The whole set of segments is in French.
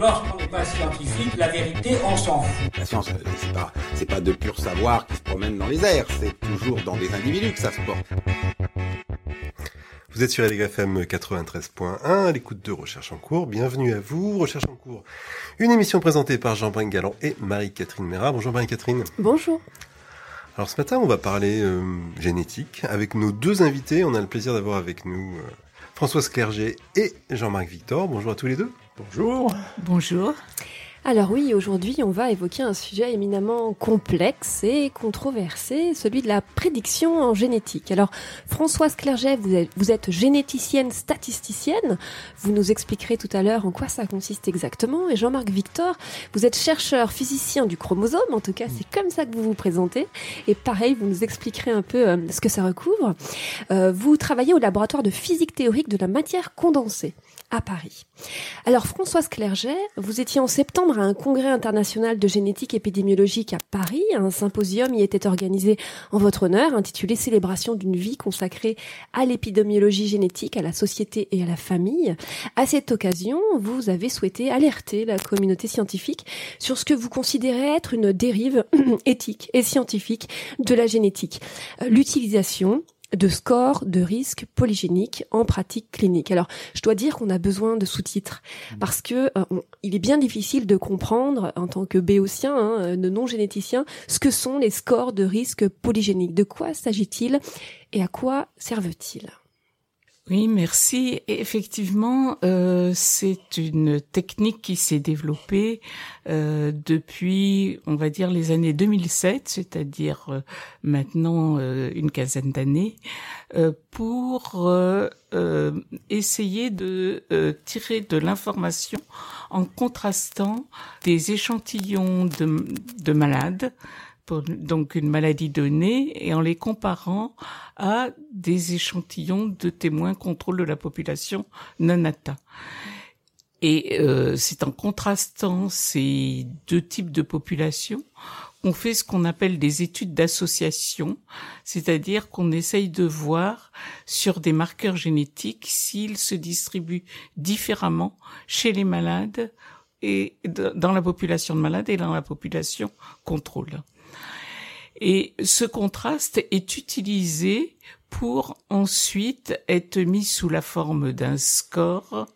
Lorsqu'on n'est pas scientifique, la vérité, on s'en fout. La science, euh, c'est pas, c'est pas de pur savoir qui se promène dans les airs. C'est toujours dans des individus que ça se porte. Vous êtes sur LGFM 93.1 à l'écoute de Recherche en cours. Bienvenue à vous. Recherche en cours. Une émission présentée par Jean-Brun Galland et Marie-Catherine Méra. Bonjour Marie-Catherine. Bonjour. Alors ce matin, on va parler euh, génétique avec nos deux invités. On a le plaisir d'avoir avec nous euh, Françoise Clerget et Jean-Marc Victor. Bonjour à tous les deux. Bonjour. Bonjour. Alors oui, aujourd'hui, on va évoquer un sujet éminemment complexe et controversé, celui de la prédiction en génétique. Alors, Françoise Clerget, vous êtes, vous êtes généticienne statisticienne. Vous nous expliquerez tout à l'heure en quoi ça consiste exactement. Et Jean-Marc Victor, vous êtes chercheur physicien du chromosome. En tout cas, c'est comme ça que vous vous présentez. Et pareil, vous nous expliquerez un peu euh, ce que ça recouvre. Euh, vous travaillez au laboratoire de physique théorique de la matière condensée à Paris. Alors Françoise Clerget, vous étiez en septembre à un congrès international de génétique épidémiologique à Paris. Un symposium y était organisé en votre honneur, intitulé Célébration d'une vie consacrée à l'épidémiologie génétique, à la société et à la famille. À cette occasion, vous avez souhaité alerter la communauté scientifique sur ce que vous considérez être une dérive éthique et scientifique de la génétique. L'utilisation de scores de risque polygéniques en pratique clinique. Alors, je dois dire qu'on a besoin de sous-titres parce que euh, on- il est bien difficile de comprendre en tant que béotien, hein, euh, de non généticien, ce que sont les scores de risque polygéniques. De quoi s'agit-il et à quoi servent-ils? Oui, merci. Et effectivement, euh, c'est une technique qui s'est développée euh, depuis, on va dire, les années 2007, c'est-à-dire euh, maintenant euh, une quinzaine d'années, euh, pour euh, essayer de tirer de l'information en contrastant des échantillons de, de malades donc une maladie donnée et en les comparant à des échantillons de témoins contrôle de la population non atteints. Et euh, c'est en contrastant ces deux types de populations qu'on fait ce qu'on appelle des études d'association, c'est-à-dire qu'on essaye de voir sur des marqueurs génétiques s'ils se distribuent différemment chez les malades et dans la population de malades et dans la population contrôle. Et ce contraste est utilisé pour ensuite être mis sous la forme d'un score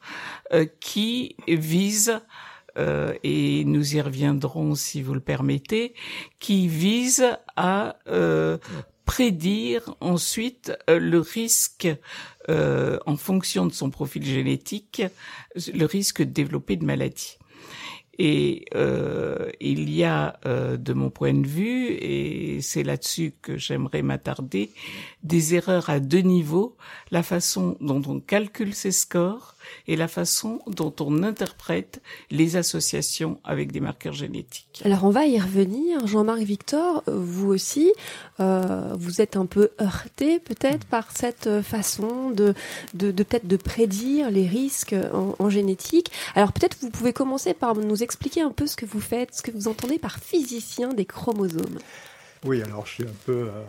euh, qui vise, euh, et nous y reviendrons si vous le permettez, qui vise à euh, prédire ensuite le risque, en fonction de son profil génétique, le risque de développer de maladie. Et euh, il y a, euh, de mon point de vue, et c'est là-dessus que j'aimerais m'attarder, des erreurs à deux niveaux, la façon dont on calcule ces scores et la façon dont on interprète les associations avec des marqueurs génétiques. Alors on va y revenir. Jean-Marc Victor, euh, vous aussi, euh, vous êtes un peu heurté peut-être par cette euh, façon de, de, de peut-être de prédire les risques en, en génétique. Alors peut-être vous pouvez commencer par nous expliquer un peu ce que vous faites, ce que vous entendez par physicien des chromosomes. Oui, alors je suis un peu, euh,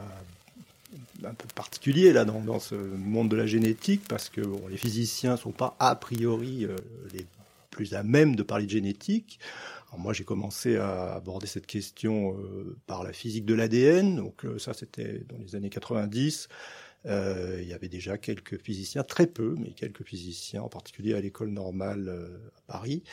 un peu particulier là dans, ce monde de la génétique parce que les physiciens sont pas a priori euh, les plus à même de parler de génétique. Moi, j'ai commencé à aborder cette question euh, par la physique de l'ADN. Donc euh, ça, c'était dans les années 90. Euh, il y avait déjà quelques physiciens, très peu, mais quelques physiciens, en particulier à l'école normale à Paris,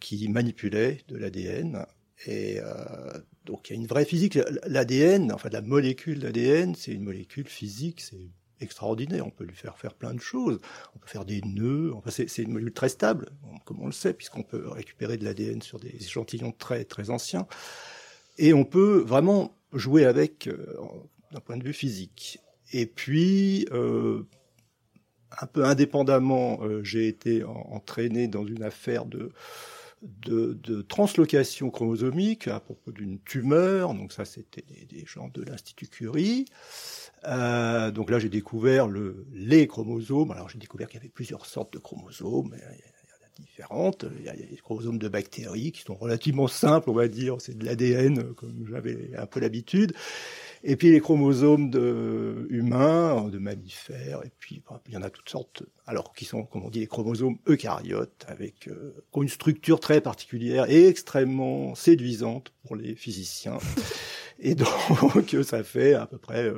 qui manipulaient de l'ADN. Et euh, donc il y a une vraie physique. L'ADN, enfin la molécule d'ADN, c'est une molécule physique, c'est extraordinaire. On peut lui faire faire plein de choses. On peut faire des nœuds. Enfin, c'est une molécule très stable, comme on le sait, puisqu'on peut récupérer de l'ADN sur des échantillons très très anciens. Et on peut vraiment jouer avec euh, d'un point de vue physique. Et puis, euh, un peu indépendamment, j'ai été en- entraîné dans une affaire de de, translocation chromosomique à propos d'une tumeur. Donc ça, c'était des, gens de l'Institut Curie. Euh, donc là, j'ai découvert le, les chromosomes. Alors j'ai découvert qu'il y avait plusieurs sortes de chromosomes. Il y en a différentes. Il y a des chromosomes de bactéries qui sont relativement simples, on va dire. C'est de l'ADN, comme j'avais un peu l'habitude. Et puis les chromosomes de humains, de mammifères, et puis bah, il y en a toutes sortes. Alors qui sont, comme on dit, les chromosomes eucaryotes, avec euh, une structure très particulière et extrêmement séduisante pour les physiciens. Et donc, ça fait à peu près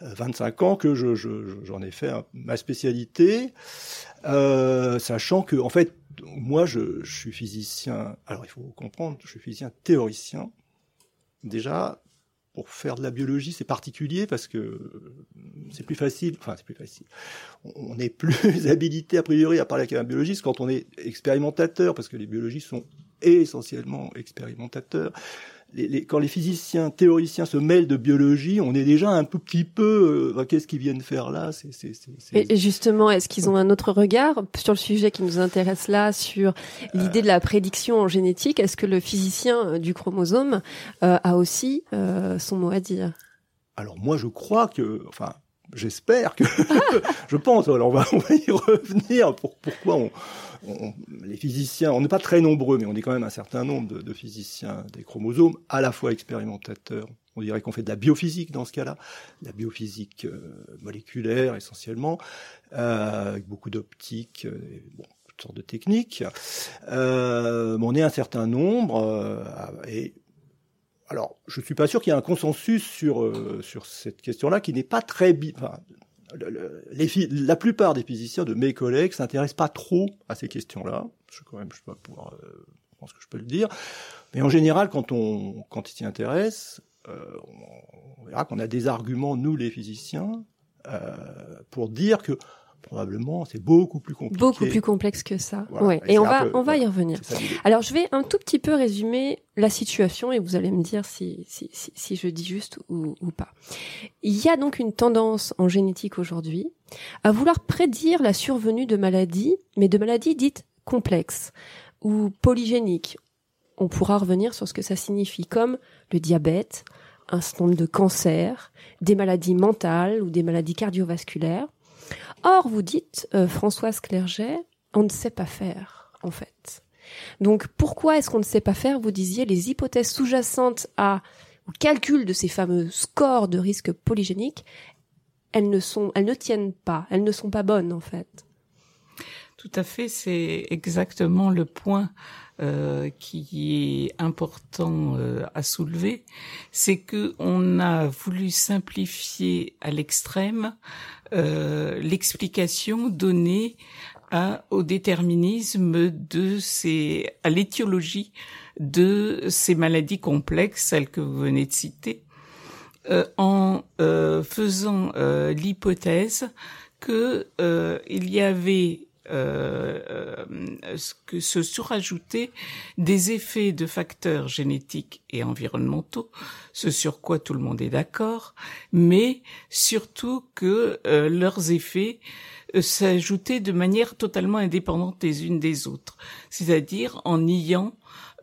25 euh, ans que je, j'en ai fait ma spécialité, euh, sachant que, en fait, moi, je, je, suis physicien. Alors, il faut comprendre, je suis physicien théoricien. Déjà, pour faire de la biologie, c'est particulier parce que c'est plus facile. Enfin, c'est plus facile. On est plus habilité a priori à parler avec un biologiste quand on est expérimentateur, parce que les biologistes sont essentiellement expérimentateurs les, quand les physiciens théoriciens se mêlent de biologie, on est déjà un tout petit peu euh, qu'est-ce qu'ils viennent faire là? Et justement, est-ce qu'ils ont un autre regard sur le sujet qui nous intéresse là, sur l'idée de la prédiction en génétique? Est-ce que le physicien euh, du chromosome euh, a aussi euh, son mot à dire? Alors moi, je crois que, enfin, j'espère que, je pense. Alors on va, on va y revenir. Pour, pourquoi on les physiciens, on n'est pas très nombreux, mais on est quand même un certain nombre de, physiciens des chromosomes, à la fois expérimentateurs. On dirait qu'on fait de la biophysique dans ce cas-là, la biophysique euh, moléculaire essentiellement, euh, avec beaucoup d'optique, euh, bon, toutes sortes de techniques. On est un certain nombre, et alors, je suis pas sûr qu'il y ait un consensus sur sur cette question-là, qui n'est pas très, enfin, la plupart des physiciens de mes collègues s'intéressent pas trop à ces questions-là. Je quand même, je peux pouvoir, euh, pense que je peux le dire. Mais en général, quand on, quand ils s'y intéressent, euh, on, verra qu'on a des arguments, nous les physiciens, euh, pour dire que probablement c'est beaucoup plus compliqué. Beaucoup plus complexe que ça. ouais. Et, on va on va y revenir. Alors je vais un tout petit peu résumer la situation et vous allez me dire si si si, si je dis juste ou, ou pas. Il y a donc une tendance en génétique aujourd'hui à vouloir prédire la survenue de maladies, mais de maladies dites complexes ou polygéniques. On pourra revenir sur ce que ça signifie, comme le diabète, un certain nombre de cancers, des maladies mentales ou des maladies cardiovasculaires. Or, vous dites, euh, Françoise Clerget, on ne sait pas faire, en fait. Donc, pourquoi est-ce qu'on ne sait pas faire? Vous disiez les hypothèses sous-jacentes à au calcul de ces fameux scores de risque polygénique, elles ne sont, elles ne tiennent pas, elles ne sont pas bonnes, en fait. Tout à fait, c'est exactement le point euh, qui est important euh, à soulever, c'est que on a voulu simplifier à l'extrême euh, l'explication donnée à, au déterminisme de ces, à l'étiologie de ces maladies complexes, celles que vous venez de citer, euh, en euh, faisant l'hypothèse que il y avait euh, que se surajoutaient des effets de facteurs génétiques et environnementaux, ce sur quoi tout le monde est d'accord, mais surtout que euh, leurs effets euh, s'ajoutaient de manière totalement indépendante les unes des autres, c'est-à-dire en niant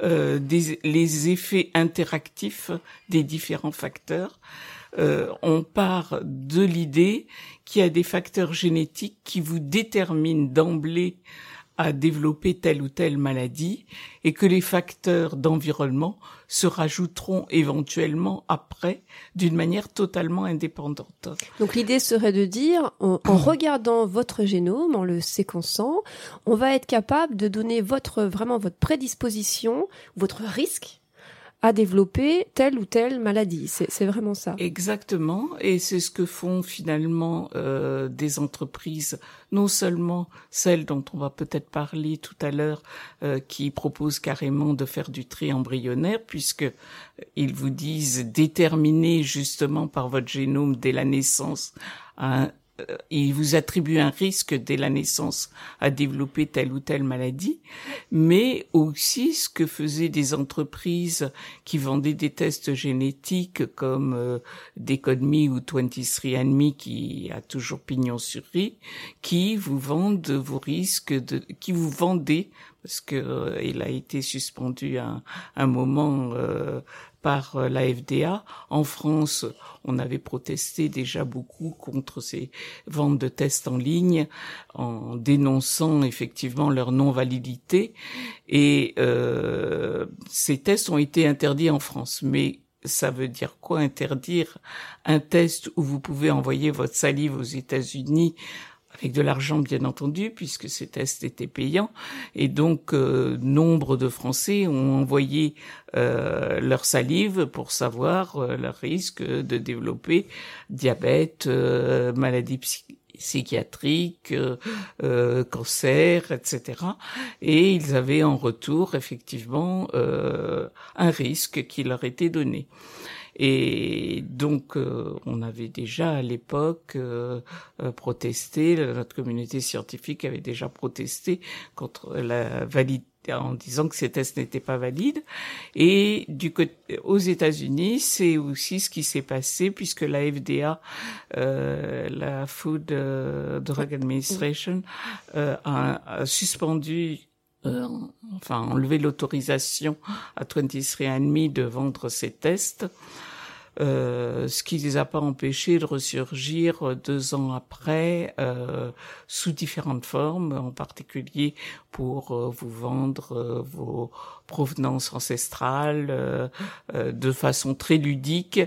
euh, les effets interactifs des différents facteurs. Euh, on part de l'idée qu'il y a des facteurs génétiques qui vous déterminent d'emblée à développer telle ou telle maladie et que les facteurs d'environnement se rajouteront éventuellement après d'une manière totalement indépendante. Donc l'idée serait de dire, en, en, regardant votre génome, en le séquençant, on va être capable de donner votre vraiment votre prédisposition, votre risque à développer telle ou telle maladie. C'est vraiment ça. Exactement, et c'est ce que font finalement euh, des entreprises, non seulement celles dont on va peut-être parler tout à l'heure, euh, qui proposent carrément de faire du tri embryonnaire, puisque euh, ils vous disent déterminer justement par votre génome dès la naissance un, il vous attribue un risque dès la naissance à développer telle ou telle maladie, mais aussi ce que faisaient des entreprises qui vendaient des tests génétiques comme euh, ou 23andMe qui a toujours pignon sur rue, qui vous vendent vos risques de, qui vous vendaient parce que euh, il a été suspendu un, un moment euh, par euh, la FDA. En France, on avait protesté déjà beaucoup contre ces ventes de tests en ligne en dénonçant effectivement leur non-validité. Et euh, ces tests ont été interdits en France. Mais ça veut dire quoi interdire un test où vous pouvez envoyer votre salive aux États-Unis avec de l'argent bien entendu, puisque ces tests étaient payants. Et donc, euh, nombre de Français ont envoyé euh, leur salive pour savoir euh, leur risque de développer diabète, euh, maladie psychiatrique, euh, cancer, etc. Et ils avaient en retour effectivement un risque qui leur était donné. Et donc, euh, on avait déjà à l'époque euh, euh, protesté, notre communauté scientifique avait déjà protesté contre la validité en disant que ces tests n'étaient pas valides. Et du côté, aux États-Unis, c'est aussi ce qui s'est passé puisque la FDA, euh, la Food Drug Administration, euh, a, a, suspendu euh, enfin enlevé l'autorisation à 23andMe de vendre ces tests euh, ce qui les a pas empêchés de ressurgir deux ans après euh, sous différentes formes, en particulier pour euh, vous vendre euh, vos provenances ancestrales de façon très ludique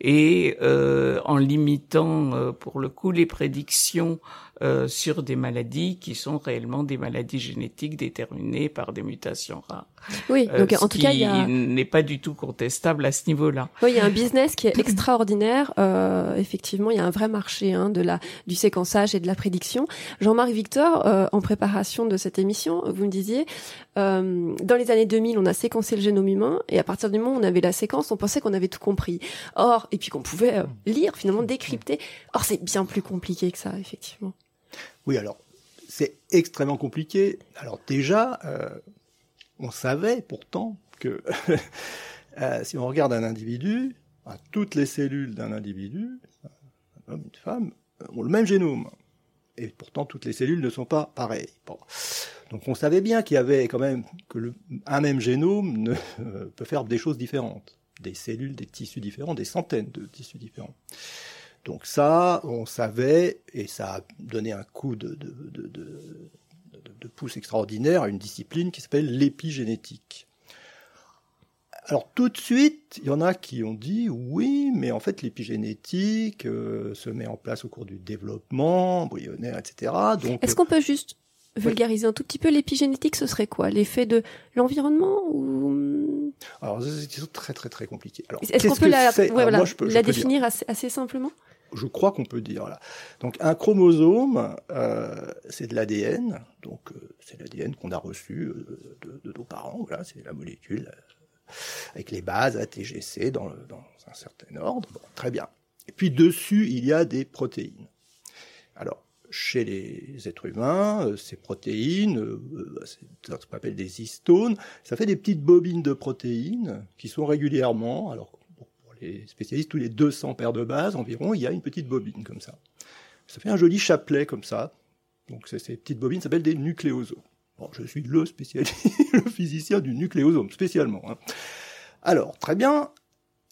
et en limitant pour le coup les prédictions euh, sur des maladies qui sont réellement des maladies génétiques déterminées par des mutations rares. Oui, donc euh, en tout cas, il a n'est pas du tout contestable à ce niveau-là. Oui, il y a un business qui est extraordinaire. Euh, effectivement, il y a un vrai marché hein, de la du séquençage et de la prédiction. Jean-Marc Victor, euh, en préparation de cette émission, vous me disiez, euh, dans les années 2000, on a séquencé le génome humain et à partir du moment où on avait la séquence, on pensait qu'on avait tout compris. Or, et puis qu'on pouvait lire finalement, décrypter. Or, c'est bien plus compliqué que ça, effectivement. Oui, alors c'est extrêmement compliqué. Alors déjà, euh, on savait pourtant que euh, si on regarde un individu, toutes les cellules d'un individu, un homme, une femme, ont le même génome. Et pourtant, toutes les cellules ne sont pas pareilles. Donc on savait bien qu'il y avait quand même que un même génome ne, euh, peut faire des choses différentes, des cellules, des tissus différents, des centaines de tissus différents. Donc ça, on savait, et ça a donné un coup de, de, de, de pouce extraordinaire à une discipline qui s'appelle l'épigénétique. Alors tout de suite, il y en a qui ont dit oui, mais en fait l'épigénétique euh, se met en place au cours du développement embryonnaire, etc. Donc, est-ce qu'on peut juste vulgariser un tout petit peu l'épigénétique Ce serait quoi? L'effet de l'environnement ou Alors c'est très très très compliqué. Alors est-ce qu'on peut la, ouais, voilà, moi, je peux, je la définir assez, assez simplement? Je crois qu'on peut dire. Là. Donc un chromosome, euh, c'est de l'ADN, donc euh, c'est l'ADN qu'on a reçu euh, de, nos parents. Voilà, c'est la molécule avec les bases ATGC dans, un certain ordre. Très bien. Et puis dessus, il y a des protéines. Alors chez les êtres humains, ces protéines, c'est ce qu'on appelle des histones, ça fait des petites bobines de protéines qui sont régulièrement, alors les spécialistes, tous les 200 paires de bases environ, il y a une petite bobine comme ça. Ça fait un joli chapelet comme ça. Donc ces petites bobines s'appellent des nucléosomes. Bon, je suis le spécialiste, le physicien du nucléosome, spécialement. Hein. Alors, très bien.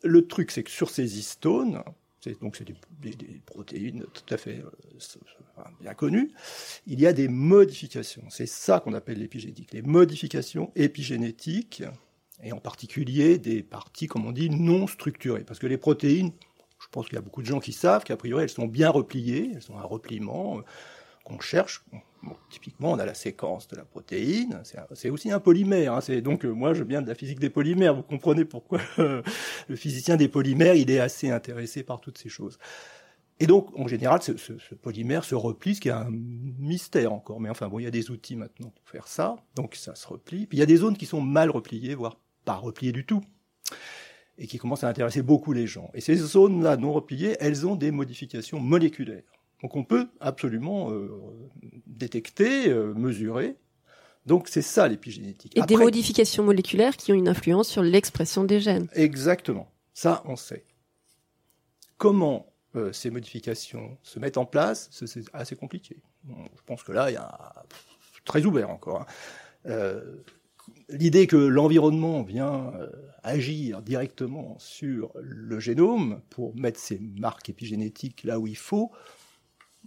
Le truc, c'est que sur ces histones, donc c'est des, protéines tout à fait euh, bien connues, il y a des modifications. C'est ça qu'on appelle l'épigénétique. Les modifications épigénétiques et en particulier des parties, comme on dit, non structurées. Parce que les protéines, je pense qu'il y a beaucoup de gens qui savent qu'a priori elles sont bien repliées, elles sont un repliement euh, qu'on cherche. Typiquement, on a la séquence de la protéine, c'est aussi un polymère. Hein. donc euh, moi, je viens de la physique des polymères. Vous comprenez pourquoi euh, le physicien des polymères, il est assez intéressé par toutes ces choses. Et donc, en général, ce, ce, ce, polymère se replie, ce qui est un mystère encore. Mais enfin, bon, il y a des outils maintenant pour faire ça. Donc, ça se replie. Puis, il y a des zones qui sont mal repliées, voire pas repliées du tout, et qui commencent à intéresser beaucoup les gens. Et ces zones-là non repliées, elles ont des modifications moléculaires. Donc, on peut absolument euh, détecter, euh, mesurer. Donc, c'est ça l'épigénétique. Et Après, des modifications moléculaires qui ont une influence sur l'expression des gènes. Exactement. Ça, on sait. Comment euh, ces modifications se mettent en place, c'est assez compliqué. Bon, je pense que là, il y a très ouvert encore. Hein. Euh, l'idée que l'environnement vient euh, agir directement sur le génome pour mettre ses marques épigénétiques là où il faut,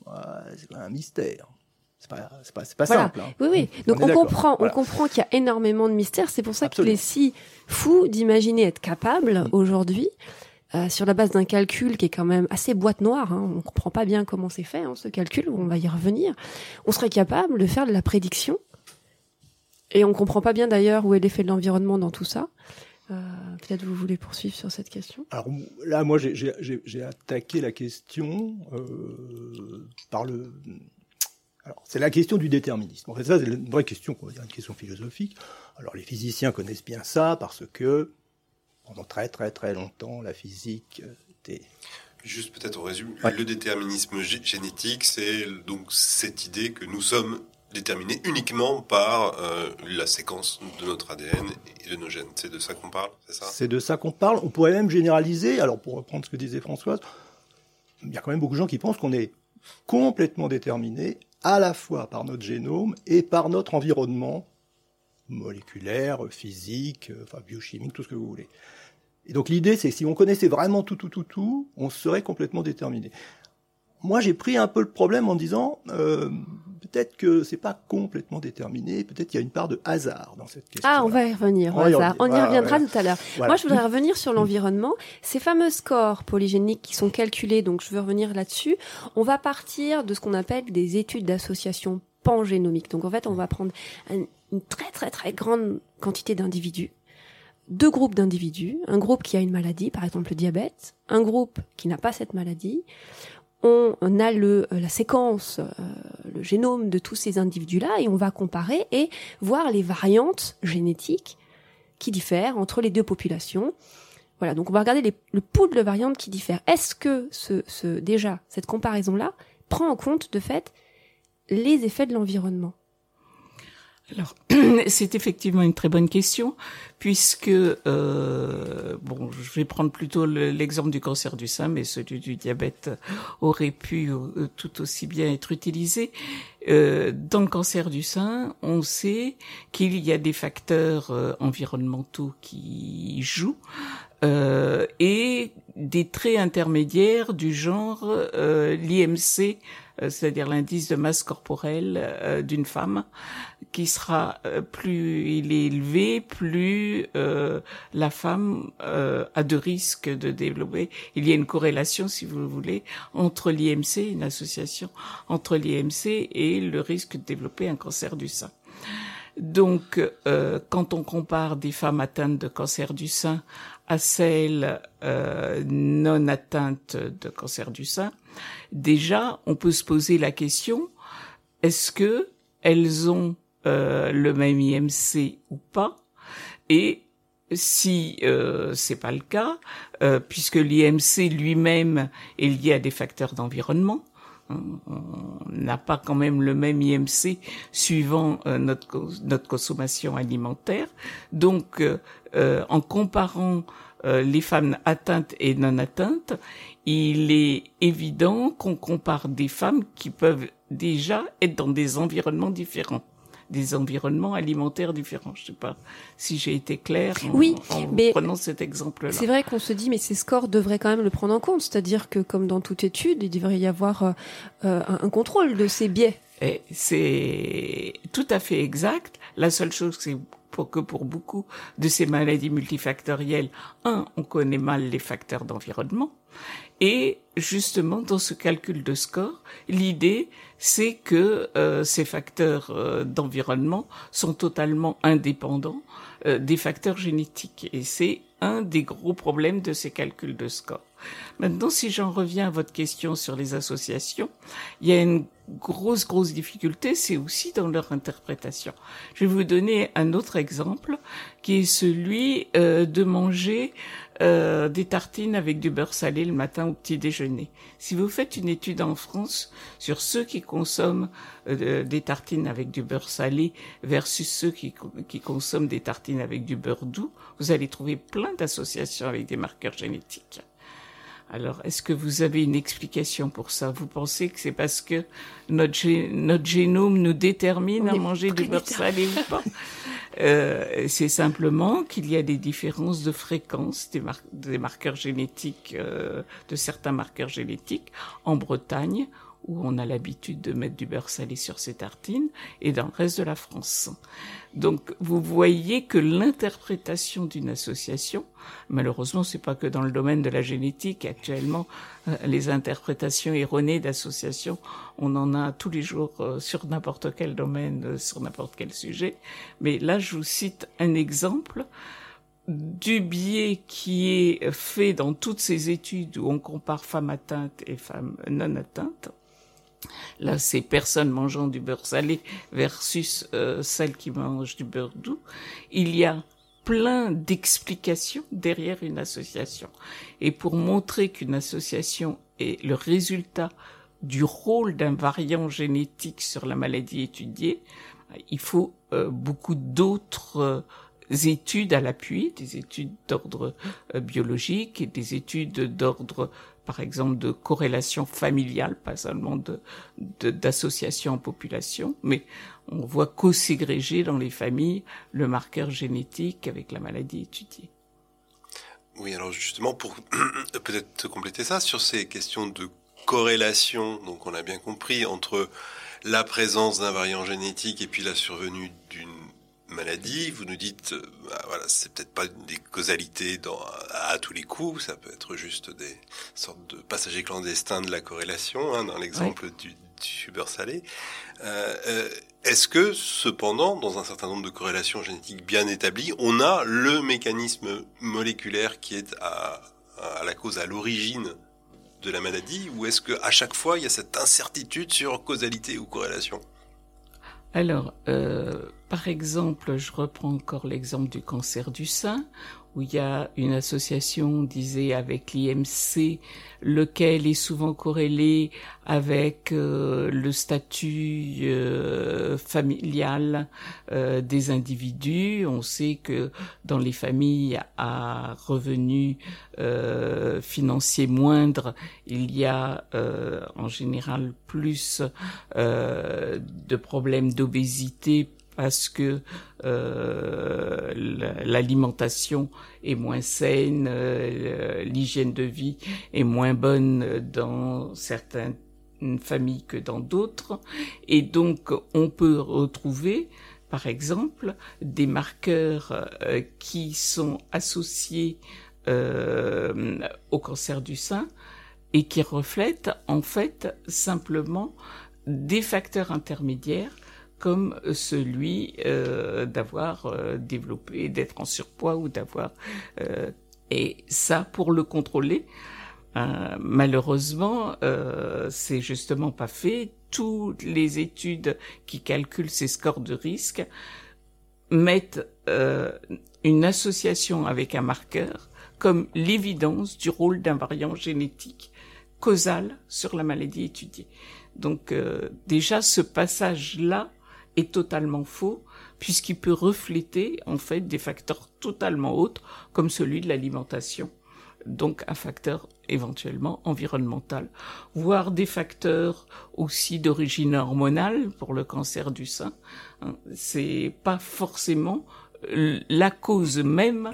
ouais, c'est un mystère. C'est pas, pas, pas Voilà. simple. hein. Oui, oui. On Donc on comprend, Voilà. on comprend qu'il y a énormément de mystères. C'est pour ça qu'il est si fou d'imaginer être capable Mm. aujourd'hui, euh, sur la base d'un calcul qui est quand même assez boîte noire. Hein, on comprend pas bien comment c'est fait hein, ce calcul. On va y revenir. On serait capable de faire de la prédiction. Et on comprend pas bien d'ailleurs où est l'effet de l'environnement dans tout ça. Euh, Peut-être vous voulez poursuivre sur cette question. Alors là, moi, j'ai- attaqué la question euh, par le. Alors, c'est la question du déterminisme. En fait, ça, c'est une vraie question, on va dire une question philosophique. Alors, les physiciens connaissent bien ça parce que pendant très très très longtemps, la physique euh, était Juste peut-être au résumé, Ouais. le déterminisme gé- génétique, c'est donc cette idée que nous sommes déterminés uniquement par euh, la séquence de notre ADN et de nos gènes. C'est de ça qu'on parle, c'est ça? C'est de ça qu'on parle. On pourrait même généraliser. Alors, pour reprendre ce que disait Françoise, il y a quand même beaucoup de gens qui pensent qu'on est complètement déterminé à la fois par notre génome et par notre environnement moléculaire, physique, euh, enfin biochimique, tout ce que vous voulez. Et donc l'idée, c'est si on connaissait vraiment tout, tout, tout, tout, on serait complètement déterminé. Moi, j'ai pris un peu le problème en disant, euh, peut-être que c'est pas complètement déterminé, peut-être qu'il y a une part de hasard dans cette question. Ah, on va y revenir. On y. On reviendra voilà. tout à l'heure. Voilà. Moi, je voudrais revenir sur l'environnement. Ces fameux scores polygéniques qui sont calculés, donc je veux revenir là-dessus. On va partir de ce qu'on appelle des études d'association pangénomique. Donc en fait, on va prendre un- une très très très grande quantité d'individus, deux groupes d'individus, un groupe qui a une maladie, par exemple le diabète, un groupe qui n'a pas cette maladie. On, a euh, la séquence, euh, le génome de tous ces individus-là et on va comparer et voir les variantes génétiques qui diffèrent entre les deux populations. Voilà, donc on va regarder le pool de variantes qui diffèrent. Est-ce que ce, ce, déjà cette comparaison-là prend en compte de fait les effets de l'environnement? Alors, c'est effectivement une très bonne question, puisque euh, bon, je vais prendre plutôt le- l'exemple du cancer du sein, mais celui du diabète aurait pu euh, tout aussi bien être utilisé. Euh, dans le cancer du sein, on sait qu'il y a des facteurs environnementaux qui jouent. et des traits intermédiaires du genre l'IMC, c'est-à-dire l'indice de masse corporelle euh, d'une femme, qui sera euh, plus il est élevé, plus euh, la femme euh, a de risques de développer. Il y a une corrélation, si vous le voulez, entre l'IMC, une association entre l'IMC et le risque de développer un cancer du sein. Donc, euh, quand on compare des femmes atteintes de cancer du sein à celles euh, non atteintes de cancer du sein, déjà, on peut se poser la question est-ce que elles ont euh, le même IMC ou pas? Et si euh, c'est pas le cas, euh, puisque l'IMC lui-même est lié à des facteurs d'environnement, on n'a pas quand même le même IMC suivant euh, notre co- notre consommation alimentaire. Donc, euh, euh, en comparant les femmes atteintes et non atteintes, il est évident qu'on compare des femmes qui peuvent déjà être dans des environnements différents, des environnements alimentaires différents. Je sais pas si j'ai été claire en, Oui, en mais prenant cet exemple-là. C'est vrai qu'on se dit, mais ces scores devraient quand même le prendre en compte. C'est-à-dire que, comme dans toute étude, il devrait y avoir euh, un, un contrôle de ces biais. C'est tout à fait exact. La seule chose, c'est pour que pour beaucoup de ces maladies multifactorielles, un, on connaît mal les facteurs d'environnement. Et justement, dans ce calcul de score, l'idée, c'est que euh, ces facteurs euh, d'environnement sont totalement indépendants euh, des facteurs génétiques. Et c'est un des gros problèmes de ces calculs de score. Maintenant, si j'en reviens à votre question sur les associations, il y a une grosse, grosse difficulté, c'est aussi dans leur interprétation. Je vais vous donner un autre exemple, qui est celui euh, de manger euh, des tartines avec du beurre salé le matin au petit déjeuner. Si vous faites une étude en France sur ceux qui consomment euh, des tartines avec du beurre salé versus ceux qui, qui consomment des tartines avec du beurre doux, vous allez trouver plein d'associations avec des marqueurs génétiques. Alors, est-ce que vous avez une explication pour ça? Vous pensez que c'est parce que notre, gé notre génome nous détermine On à manger du beurre salé ou pas? Euh, C'est simplement qu'il y a des différences de fréquence des, mar des marqueurs génétiques, euh, de certains marqueurs génétiques en Bretagne, où on a l'habitude de mettre du beurre salé sur ses tartines, et dans le reste de la France. Donc, vous voyez que l'interprétation d'une association, malheureusement, c'est pas que dans le domaine de la génétique. Actuellement, euh, les interprétations erronées d'associations, on en a tous les jours euh, sur n'importe quel domaine, euh, sur n'importe quel sujet. Mais là, je vous cite un exemple du biais qui est fait dans toutes ces études où on compare femmes atteintes et femmes non atteintes. Là, c'est personnes mangeant du beurre salé versus euh, celles qui mangent du beurre doux. Il y a plein d'explications derrière une association. Et pour montrer qu'une association est le résultat du rôle d'un variant génétique sur la maladie étudiée, il faut euh, beaucoup d'autres euh, études à l'appui, des études d'ordre euh, biologique et des études d'ordre, par exemple, de corrélation familiale, pas seulement de d'association en population, mais on voit co-ségréger dans les familles le marqueur génétique avec la maladie étudiée. Oui, alors justement, pour peut-être compléter ça, sur ces questions de corrélation, donc on a bien compris, entre la présence d'un variant génétique et puis la survenue d'une maladie, vous nous dites, euh, bah, voilà, c'est peut-être pas des causalités dans, à, à, tous les coups, ça peut être juste des sortes de passagers clandestins de la corrélation, hein, dans l'exemple oui. du, du beurre salé. Euh, euh, Est-ce que, cependant, dans un certain nombre de corrélations génétiques bien établies, on a le mécanisme moléculaire qui est à, à la cause, à l'origine de la maladie, ou est-ce qu'à chaque fois, il y a cette incertitude sur causalité ou corrélation? Alors, euh, par exemple, je reprends encore l'exemple du cancer du sein, où il y a une association, on disait, avec l'IMC, lequel est souvent corrélé avec euh, le statut euh, familial euh, des individus. On sait que dans les familles à revenus financiers moindres, il y a en général plus de problèmes d'obésité parce que euh, l'alimentation est moins saine, euh, l'hygiène de vie est moins bonne dans certaines familles que dans d'autres, et donc on peut retrouver par exemple des marqueurs euh, qui sont associés au cancer du sein et qui reflètent en fait simplement des facteurs intermédiaires comme celui euh, d'avoir euh, développé, d'être en surpoids ou d'avoir... Euh, et ça, pour le contrôler, malheureusement, c'est justement pas fait. Toutes les études qui calculent ces scores de risque mettent une association avec un marqueur comme l'évidence du rôle d'un variant génétique causal sur la maladie étudiée. Donc déjà, ce passage-là est totalement faux puisqu'il peut refléter en fait des facteurs totalement autres comme celui de l'alimentation donc un facteur éventuellement environnemental, voire des facteurs aussi d'origine hormonale pour le cancer du sein. C'est pas forcément la cause même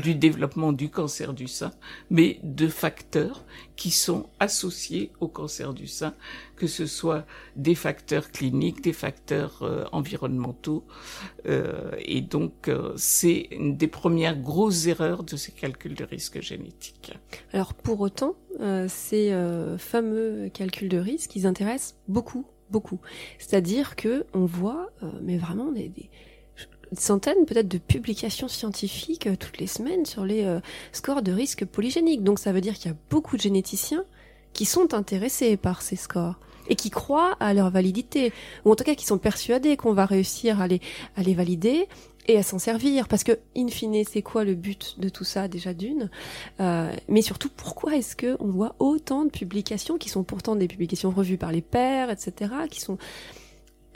du développement du cancer du sein, mais de facteurs qui sont associés au cancer du sein, que ce soit des facteurs cliniques, des facteurs euh, environnementaux. Euh, et donc, euh, c'est une des premières grosses erreurs de ces calculs de risque génétique. Alors, pour autant, ces fameux calculs de risque, ils intéressent beaucoup, beaucoup. C'est-à-dire que on voit, mais vraiment des centaines peut-être de publications scientifiques euh, toutes les semaines sur les euh, scores de risque polygéniques. Donc ça veut dire qu'il y a beaucoup de généticiens qui sont intéressés par ces scores et qui croient à leur validité, ou en tout cas qui sont persuadés qu'on va réussir à les, à les valider et à s'en servir. Parce que, in fine, c'est quoi le but de tout ça déjà d'une? Euh, Mais surtout, pourquoi est-ce que on voit autant de publications qui sont pourtant des publications revues par les pairs, etc., qui sont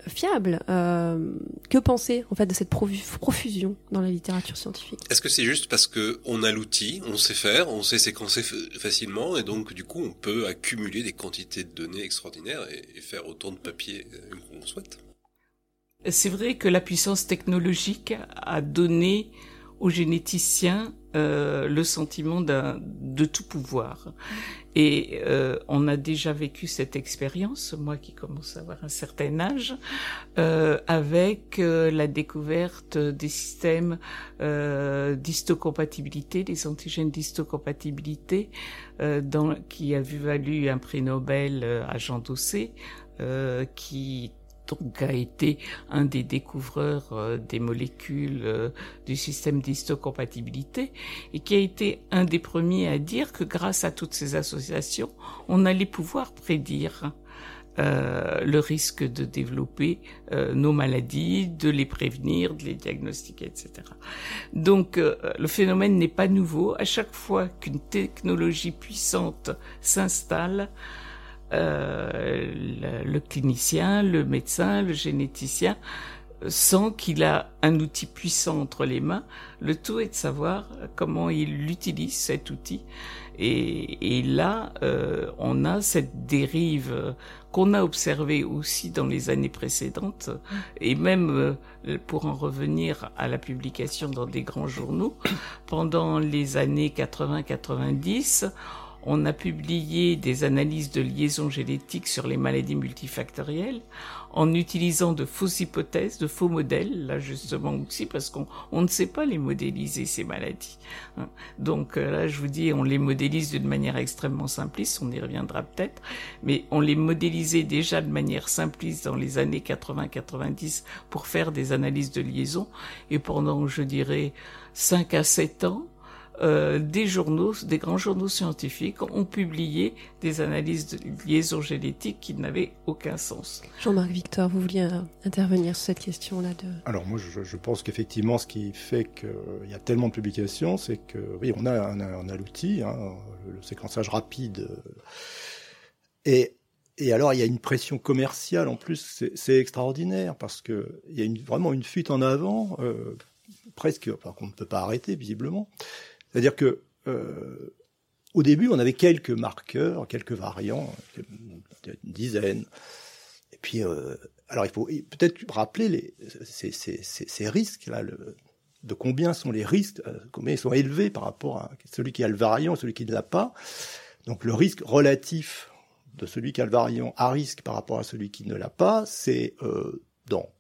fiable. Euh, que penser en fait de cette profusion dans la littérature scientifique? Est-ce que c'est juste parce que on a l'outil, on sait faire, on sait séquencer facilement et donc du coup on peut accumuler des quantités de données extraordinaires et, faire autant de papier euh, qu'on souhaite? C'est vrai que la puissance technologique a donné aux généticiens euh, le sentiment de tout pouvoir. Et euh, on a déjà vécu cette expérience, moi qui commence à avoir un certain âge, euh, avec euh, la découverte des systèmes euh, d'histocompatibilité, des antigènes d'histocompatibilité, dans, qui a vu valu un prix Nobel à Jean Dossé, qui donc a été un des découvreurs euh, des molécules euh, du système d'histocompatibilité et qui a été un des premiers à dire que grâce à toutes ces associations, on allait pouvoir prédire euh, le risque de développer nos maladies, de les prévenir, de les diagnostiquer, etc. Donc le phénomène n'est pas nouveau. À chaque fois qu'une technologie puissante s'installe, euh, le, clinicien, le médecin, le généticien sent qu'il a un outil puissant entre les mains. Le tout est de savoir comment il utilise cet outil. Et, et là, euh, on a cette dérive qu'on a observée aussi dans les années précédentes, et même euh, pour en revenir à la publication dans des grands journaux, pendant les années 80-90, on a publié des analyses de liaisons génétiques sur les maladies multifactorielles en utilisant de fausses hypothèses, de faux modèles, là justement aussi parce qu'on ne sait pas les modéliser ces maladies. Hein. Donc euh, là, je vous dis, on les modélise d'une manière extrêmement simpliste, on y reviendra peut-être, mais on les modélisait déjà de manière simpliste dans les années 80-90 pour faire des analyses de liaison et pendant, je dirais, 5 à 7 ans, euh, des journaux, des grands journaux scientifiques ont publié des analyses de liaisons génétiques qui n'avaient aucun sens. Jean-Marc Victor, vous vouliez euh, intervenir sur cette question-là de... Alors moi, je, pense qu'effectivement, ce qui fait qu'il y a tellement de publications, c'est que oui, on a, on a, l'outil, hein, le séquençage rapide, et et alors, il y a une pression commerciale en plus, c'est extraordinaire parce que il y a une, vraiment une fuite en avant, euh, presque, enfin, qu'on ne peut pas arrêter visiblement. C'est-à-dire que euh, au début, on avait quelques marqueurs, quelques variants, une dizaine. Et puis, euh, alors il faut peut-être rappeler les, ces, ces, ces risques là, le, de combien sont les risques, euh, combien ils sont élevés par rapport à celui qui a le variant celui qui ne l'a pas. Donc le risque relatif de celui qui a le variant à risque par rapport à celui qui ne l'a pas, c'est dans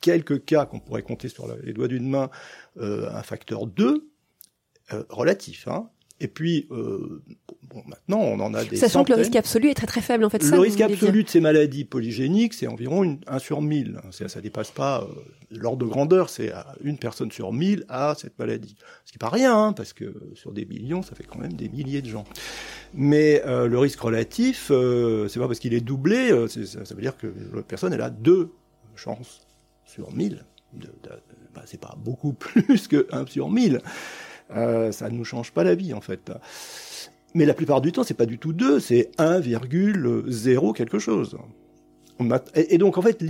quelques cas qu'on pourrait compter sur les doigts d'une main, un facteur 2, euh, relatif. Hein. Et puis, euh, bon, maintenant, on en a des Sachant que le risque absolu est très très faible, en fait. Le risque absolu de ces maladies polygéniques, c'est environ une, 1 sur 1000. Ça, ça dépasse pas euh, l'ordre de grandeur, c'est une personne sur 1000 a cette maladie. Ce qui n'est pas rien, hein, parce que sur des millions, ça fait quand même des milliers de gens. Mais euh, le risque relatif, euh, c'est pas parce qu'il est doublé, euh, ça, ça, veut dire que la personne, elle a deux chances sur 1000. De, de, bah, c'est pas beaucoup plus que 1 sur 1000. Euh, ça ne nous change pas la vie en fait. Mais la plupart du temps, c'est pas du tout 2, c'est 1,0 quelque chose. Et, donc en fait,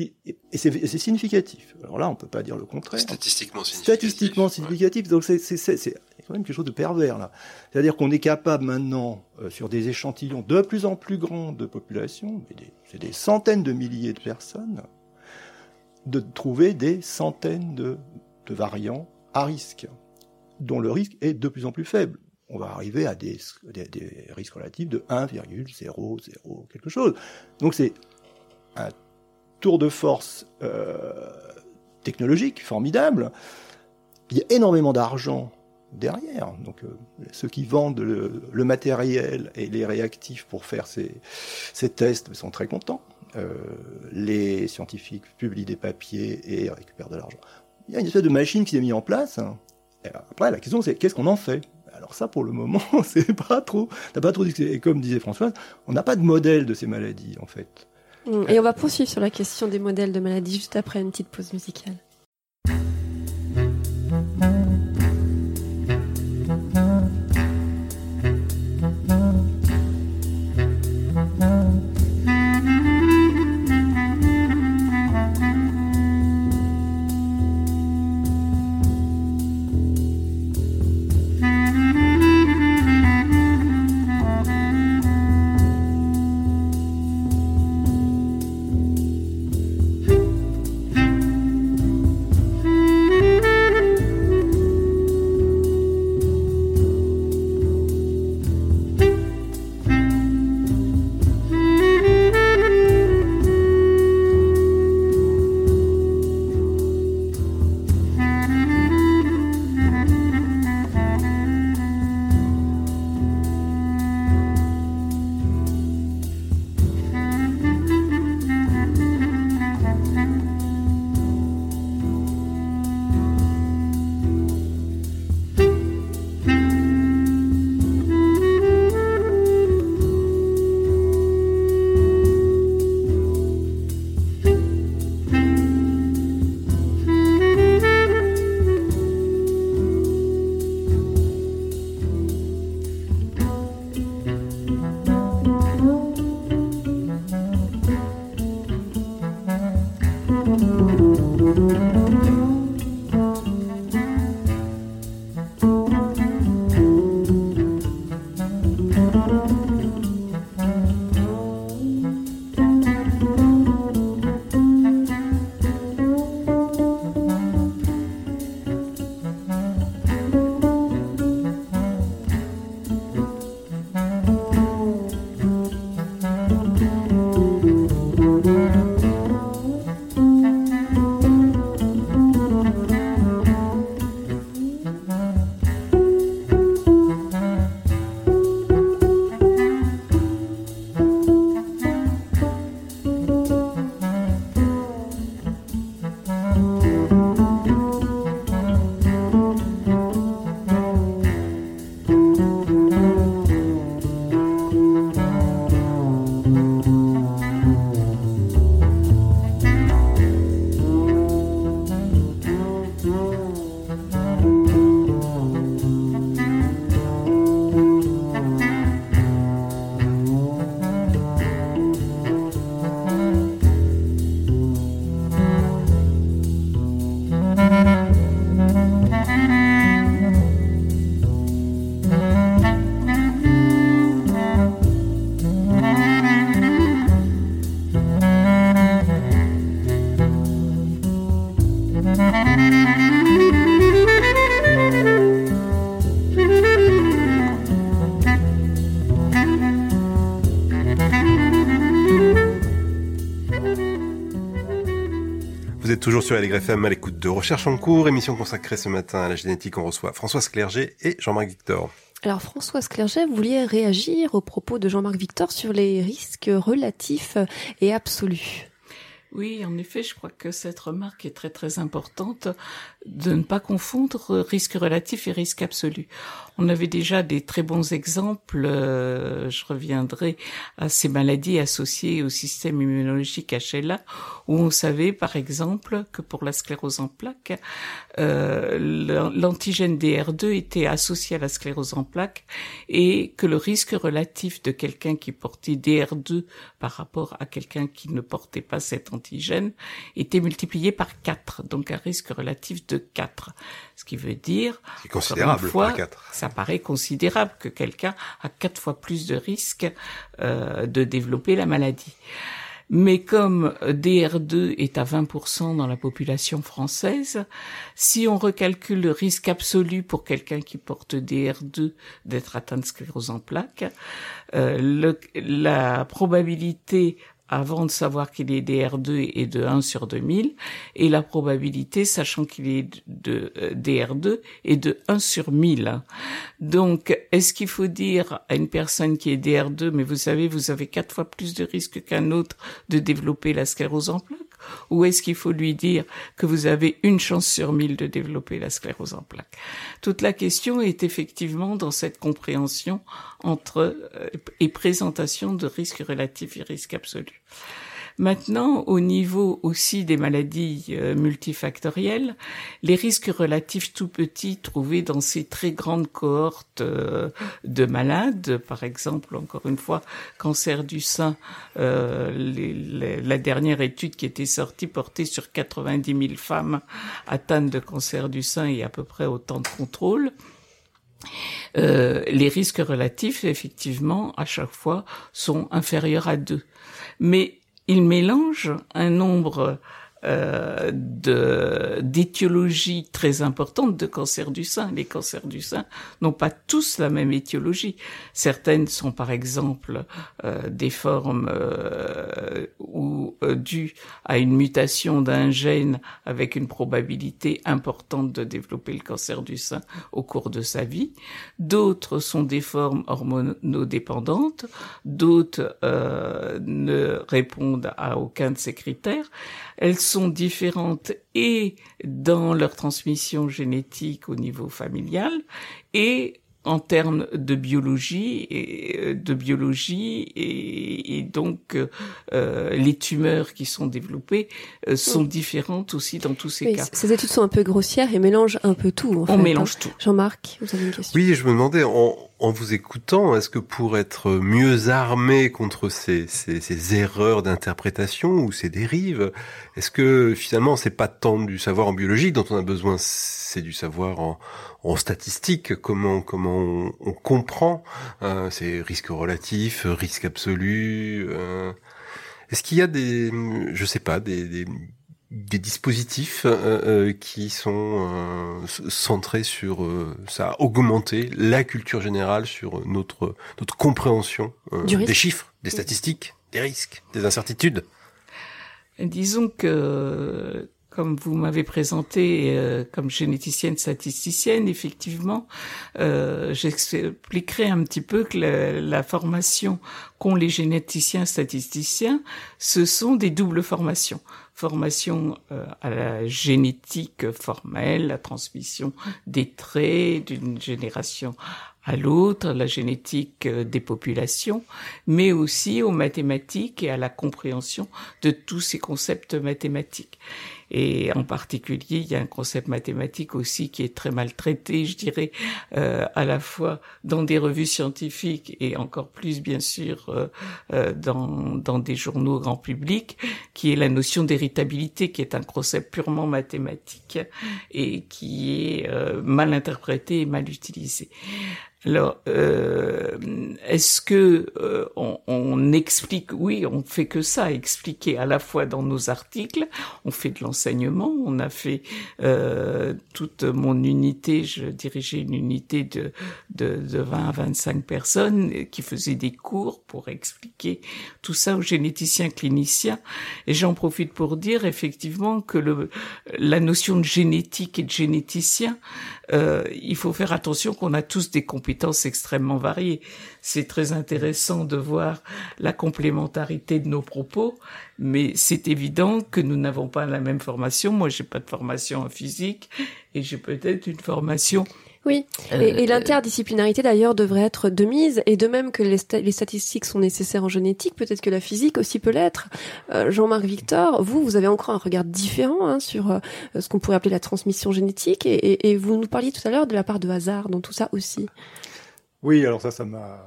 c'est significatif. Alors là, on peut pas dire le contraire. Statistiquement significatif. Statistiquement significatif. Donc c'est quand même quelque chose de pervers là. C'est-à-dire qu'on est capable maintenant, euh, sur des échantillons de plus en plus grands de population, c'est des centaines de milliers de personnes, de trouver des centaines de, de variants à risque dont le risque est de plus en plus faible. On va arriver à des, risques relatifs de 1,00 quelque chose. Donc c'est un tour de force euh, technologique formidable. Il y a énormément d'argent derrière. Donc euh, ceux qui vendent le, matériel et les réactifs pour faire ces, ces tests sont très contents. Euh, les scientifiques publient des papiers et récupèrent de l'argent. Il y a une espèce de machine qui s'est mise en place hein, après, la question, c'est qu'est-ce qu'on en fait? Alors ça, pour le moment, c'est pas trop. T'as pas trop Et comme disait Françoise, on n'a pas de modèle de ces maladies, en fait. Mm. Et on va poursuivre sur la question des modèles de maladies juste après une petite pause musicale. Toujours sur LGFM à l'écoute de Recherche en cours, émission consacrée ce matin à la génétique. On reçoit Françoise Clerget et Jean-Marc Victor. Alors Françoise Clerget, vous vouliez réagir au propos de Jean-Marc Victor sur les risques relatifs et absolus. Oui, en effet, je crois que cette remarque est très très importante de ne pas confondre risque relatif et risque absolu. On avait déjà des très bons exemples, euh, je reviendrai à ces maladies associées au système immunologique HLA, où on savait par exemple que pour la sclérose en plaques, euh, l'antigène DR2 était associé à la sclérose en plaques et que le risque relatif de quelqu'un qui portait DR2 par rapport à quelqu'un qui ne portait pas cet antigène était multiplié par 4, donc un risque relatif de 4. Ce qui veut dire, considérable fois, par 4 ça paraît considérable que quelqu'un a quatre fois plus de risques euh, de développer la maladie. Mais comme DR2 est à 20% dans la population française, si on recalcule le risque absolu pour quelqu'un qui porte DR2 d'être atteint de sclérose en plaques, euh, le, la probabilité avant de savoir qu'il est DR2 est de 1 sur 2000 et la probabilité sachant qu'il est de euh, DR2 est de 1 sur 1000. Donc est-ce qu'il faut dire à une personne qui est DR2 mais vous savez vous avez quatre fois plus de risque qu'un autre de développer la sclérose en plaques? Ou est-ce qu'il faut lui dire que vous avez une chance sur mille de développer la sclérose en plaques? Toute la question est effectivement dans cette compréhension entre euh, et présentation de risques relatifs et risques absolus. Maintenant, au niveau aussi des maladies euh, multifactorielles, les risques relatifs tout petits trouvés dans ces très grandes cohortes euh, de malades, par exemple, encore une fois, cancer du sein, euh, la dernière étude qui était sortie portait sur 90 000 femmes atteintes de cancer du sein et à peu près autant de contrôles. les risques relatifs, effectivement, à chaque fois, sont inférieurs à 2. Mais il mélange un nombre euh, de d'étiologies très importantes de cancer du sein. Les cancers du sein n'ont pas tous la même étiologie. Certaines sont par exemple euh, des formes euh, ou euh, dues à une mutation d'un gène avec une probabilité importante de développer le cancer du sein au cours de sa vie. D'autres sont des formes hormonodépendantes. D'autres euh, ne répondent à aucun de ces critères. Elles sont différentes et dans leur transmission génétique au niveau familial et en termes de biologie et euh, de biologie et, donc euh, les tumeurs qui sont développées euh, sont différentes aussi dans tous ces cas. Ces études sont un peu grossières et mélangent un peu tout. En On fait, mélange hein. tout. Jean-Marc, vous avez une question? Oui, je me demandais, en, en vous écoutant, est-ce que pour être mieux armé contre ces, ces, erreurs d'interprétation ou ces dérives, est-ce que finalement c'est pas tant du savoir en biologie dont on a besoin, c'est du savoir en, en statistique, comment comment on, comprend euh, ces risques relatifs, risques absolus. Euh, est-ce qu'il y a des, je sais pas, des des dispositifs euh, euh, qui sont euh, centrés sur euh, ça a augmenté la culture générale sur notre notre compréhension des chiffres, des statistiques, des risques, des incertitudes. Disons que, comme vous m'avez présenté euh, comme généticienne statisticienne, effectivement, euh, j'expliquerai un petit peu que la, la formation qu'ont les généticiens statisticiens, ce sont des doubles formations. Formation euh, à la génétique formelle, la transmission des traits d'une génération à l'autre, la génétique euh, des populations, mais aussi aux mathématiques et à la compréhension de tous ces concepts mathématiques. Et en particulier, il y a un concept mathématique aussi qui est très mal traité, je dirais, euh, à la fois dans des revues scientifiques et encore plus, bien sûr, euh, euh, dans, dans des journaux grand public, qui est la notion d'héritabilité, qui est un concept purement mathématique et qui est euh, mal interprété et mal utilisé. Alors, euh, est-ce que euh, on, on, explique Oui, on fait que ça, expliquer à la fois dans nos articles. On fait de l'enseignement. On a fait euh, toute mon unité. Je dirigeais une unité de, de, de 20 à 25 personnes qui faisaient des cours pour expliquer tout ça aux généticiens cliniciens. Et j'en profite pour dire effectivement que le, la notion de génétique et de généticien, euh, il faut faire attention qu'on a tous des compétences extrêmement variées. C'est très intéressant de voir la complémentarité de nos propos, mais c'est évident que nous n'avons pas la même formation. Moi, j'ai pas de formation en physique et j'ai peut-être une formation oui, et, et euh, l'interdisciplinarité d'ailleurs devrait être de mise, et de même que les, les statistiques sont nécessaires en génétique, peut-être que la physique aussi peut l'être. Euh, Jean-Marc Victor, vous, vous avez encore un regard différent hein, sur euh, ce qu'on pourrait appeler la transmission génétique, et, et, vous nous parliez tout à l'heure de la part de hasard dans tout ça aussi. Oui, alors ça, ça m'a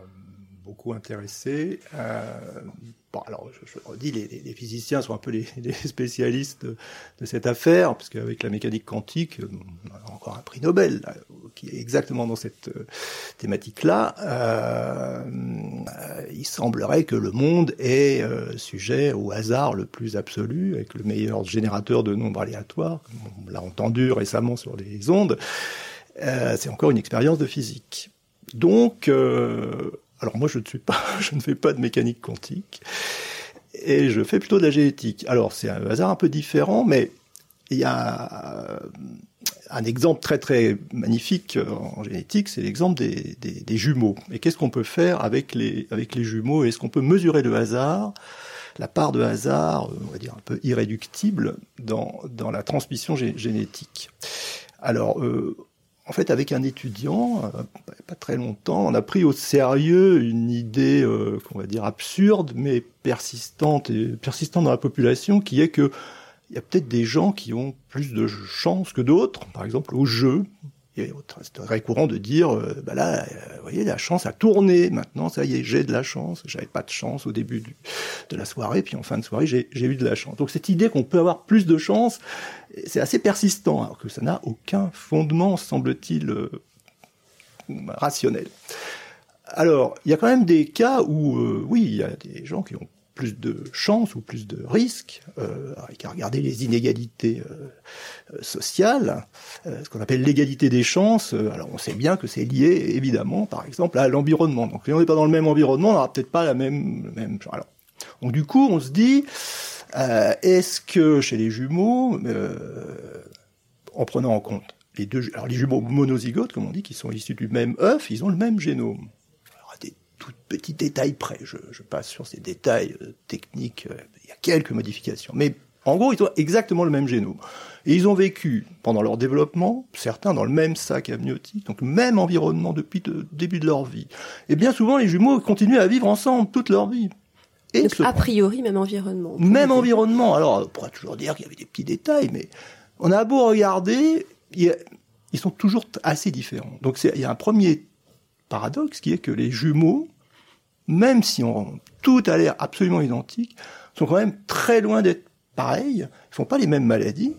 beaucoup intéressé. Euh, bon, alors, je, je redis, les, physiciens sont un peu les, spécialistes de, cette affaire, parce qu'avec la mécanique quantique, on a encore un prix Nobel qui est exactement dans cette euh, thématique-là. Euh, il semblerait que le monde est sujet au hasard le plus absolu, avec le meilleur générateur de nombres aléatoires, on l'a entendu récemment sur les ondes. C'est encore une expérience de physique. Donc, alors moi je ne suis pas, je ne fais pas de mécanique quantique et je fais plutôt de la génétique. Alors c'est un hasard un peu différent, mais il y a un exemple très très magnifique en génétique, c'est l'exemple des, jumeaux. Et qu'est-ce qu'on peut faire avec les jumeaux? Est-ce qu'on peut mesurer le hasard, la part de hasard, on va dire un peu irréductible dans dans la transmission génétique? Alors euh, en fait, avec un étudiant, euh, pas très longtemps, on a pris au sérieux une idée euh, qu'on va dire absurde, mais persistante et persistante dans la population, qui est que il y a peut-être des gens qui ont plus de chance que d'autres, par exemple au jeu. C'est très courant de dire, euh, bah là, euh, vous voyez, la chance a tourné. Maintenant, ça y est, j'ai de la chance. J'avais pas de chance au début de la soirée, puis en fin de soirée, j'ai eu de la chance. Donc cette idée qu'on peut avoir plus de chance, c'est assez persistant, alors que ça n'a aucun fondement, semble-t-il, euh, rationnel. Alors, il y a quand même des cas où, oui, il y a des gens qui ont plus de chance ou plus de risques, euh, avec à regarder les inégalités euh, sociales, euh, ce qu'on appelle l'égalité des chances. Alors on sait bien que c'est lié évidemment, par exemple, à l'environnement. Donc si on n'est pas dans le même environnement, on n'aura peut-être pas la même même. Alors, donc du coup, on se dit, est-ce que chez les jumeaux, en prenant en compte les deux, alors les jumeaux monozygotes, comme on dit, qui sont issus du même œuf, ils ont le même génome tout petit détail près. Je, je, passe sur ces détails euh, techniques. Euh, il y a quelques modifications. Mais en gros, ils ont exactement le même génome. Et ils ont vécu pendant leur développement, certains dans le même sac amniotique, donc le même environnement depuis le début de leur vie. Et bien souvent, les jumeaux continuent à vivre ensemble toute leur vie. Et donc, a priori, même environnement. Même environnement. Alors, on pourra toujours dire qu'il y avait des petits détails, mais on a beau regarder, ils sont toujours assez différents. Donc, il y a un premier paradoxe qui est que les jumeaux, même si on, tout a l'air absolument identique, sont quand même très loin d'être pareils, ils font pas les mêmes maladies.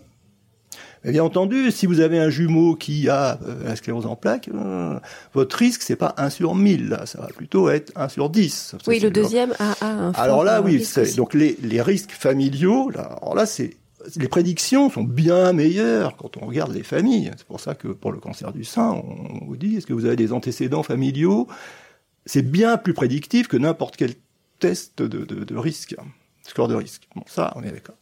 Mais bien entendu, si vous avez un jumeau qui a euh, la sclérose en plaques, euh, votre risque c'est pas 1 sur 1000, là, ça va plutôt être 1 sur 10. Oui, le deuxième a, a un Alors là, oui, donc les, les risques familiaux, là, alors là c'est les prédictions sont bien meilleures quand on regarde les familles. C'est pour ça que pour le cancer du sein, on vous dit est-ce que vous avez des antécédents familiaux? C'est bien plus prédictif que n'importe quel test de, risque, score de risque. Bon, ça, on est d'accord.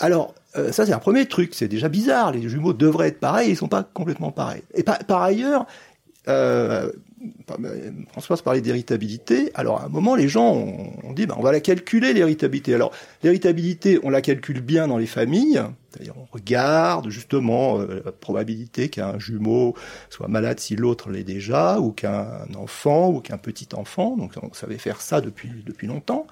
Alors, euh, ça c'est un premier truc, c'est déjà bizarre, les jumeaux devraient être pareils, ils sont pas complètement pareils. Et par, par ailleurs, euh, Françoise parlait d'héritabilité. Alors à un moment, les gens ont, dit, ben, on va la calculer l'héritabilité. Alors l'héritabilité, on la calcule bien dans les familles. C'est-à-dire on regarde justement euh, la probabilité qu'un jumeau soit malade si l'autre l'est déjà, ou qu'un enfant, ou qu'un petit enfant. Donc on savait faire ça depuis depuis longtemps.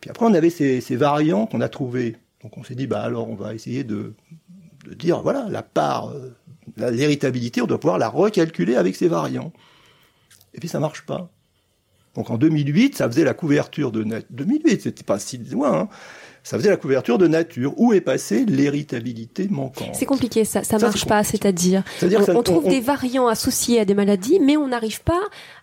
Puis après on avait ces, variants qu'on a trouvés. Donc on s'est dit, bah alors on va essayer de, de dire, voilà, la part, euh, l'héritabilité, on doit pouvoir la recalculer avec ces variants. Et puis ça marche pas. Donc en 2008, ça faisait la couverture de nature. 2008, c'était pas si loin. Hein. Ça faisait la couverture de nature. Où est passée l'héritabilité manquante? C'est compliqué, ça, ça, Ça, marche pas, c'est-à-dire. On, ça- on trouve on- des variants associés à des maladies, mais on n'arrive pas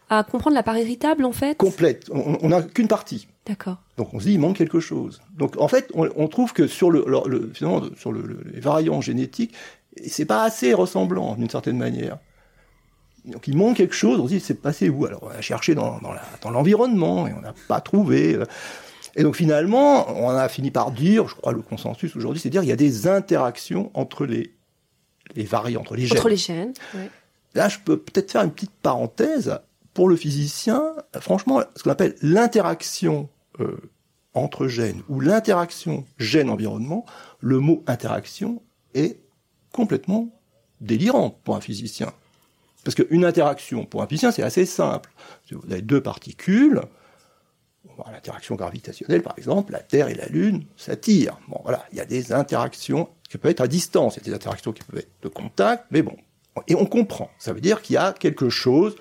à comprendre la part héritable, en fait? complète. On on n'a qu'une partie. D'accord. Donc on se dit il manque quelque chose. Donc en fait, on, on trouve que sur le, le- le- finalement sur le, le- les variants génétiques, c'est pas assez ressemblant d'une certaine manière. Donc il manque quelque chose. On se dit c'est passé où? Alors on a cherché dans, dans la- dans l'environnement et on n'a pas trouvé. Et donc finalement, on a fini par dire, je crois le consensus aujourd'hui, c'est dire il y a des interactions entre les les variants, entre les gènes. Entre les gènes. ouais. Là, je peux peut-être faire une petite parenthèse. Pour le physicien, franchement, ce qu'on appelle l'interaction euh, entre gènes ou l'interaction gène-environnement, le mot interaction est complètement délirant pour un physicien. Parce qu'une interaction, pour un physicien, c'est assez simple. Vous avez deux particules, l'interaction gravitationnelle, par exemple, la Terre et la Lune s'attirent. Bon, voilà, il y a des interactions qui peuvent être à distance, il y a des interactions qui peuvent être de contact, mais bon. Et on comprend. Ça veut dire qu'il y a quelque chose,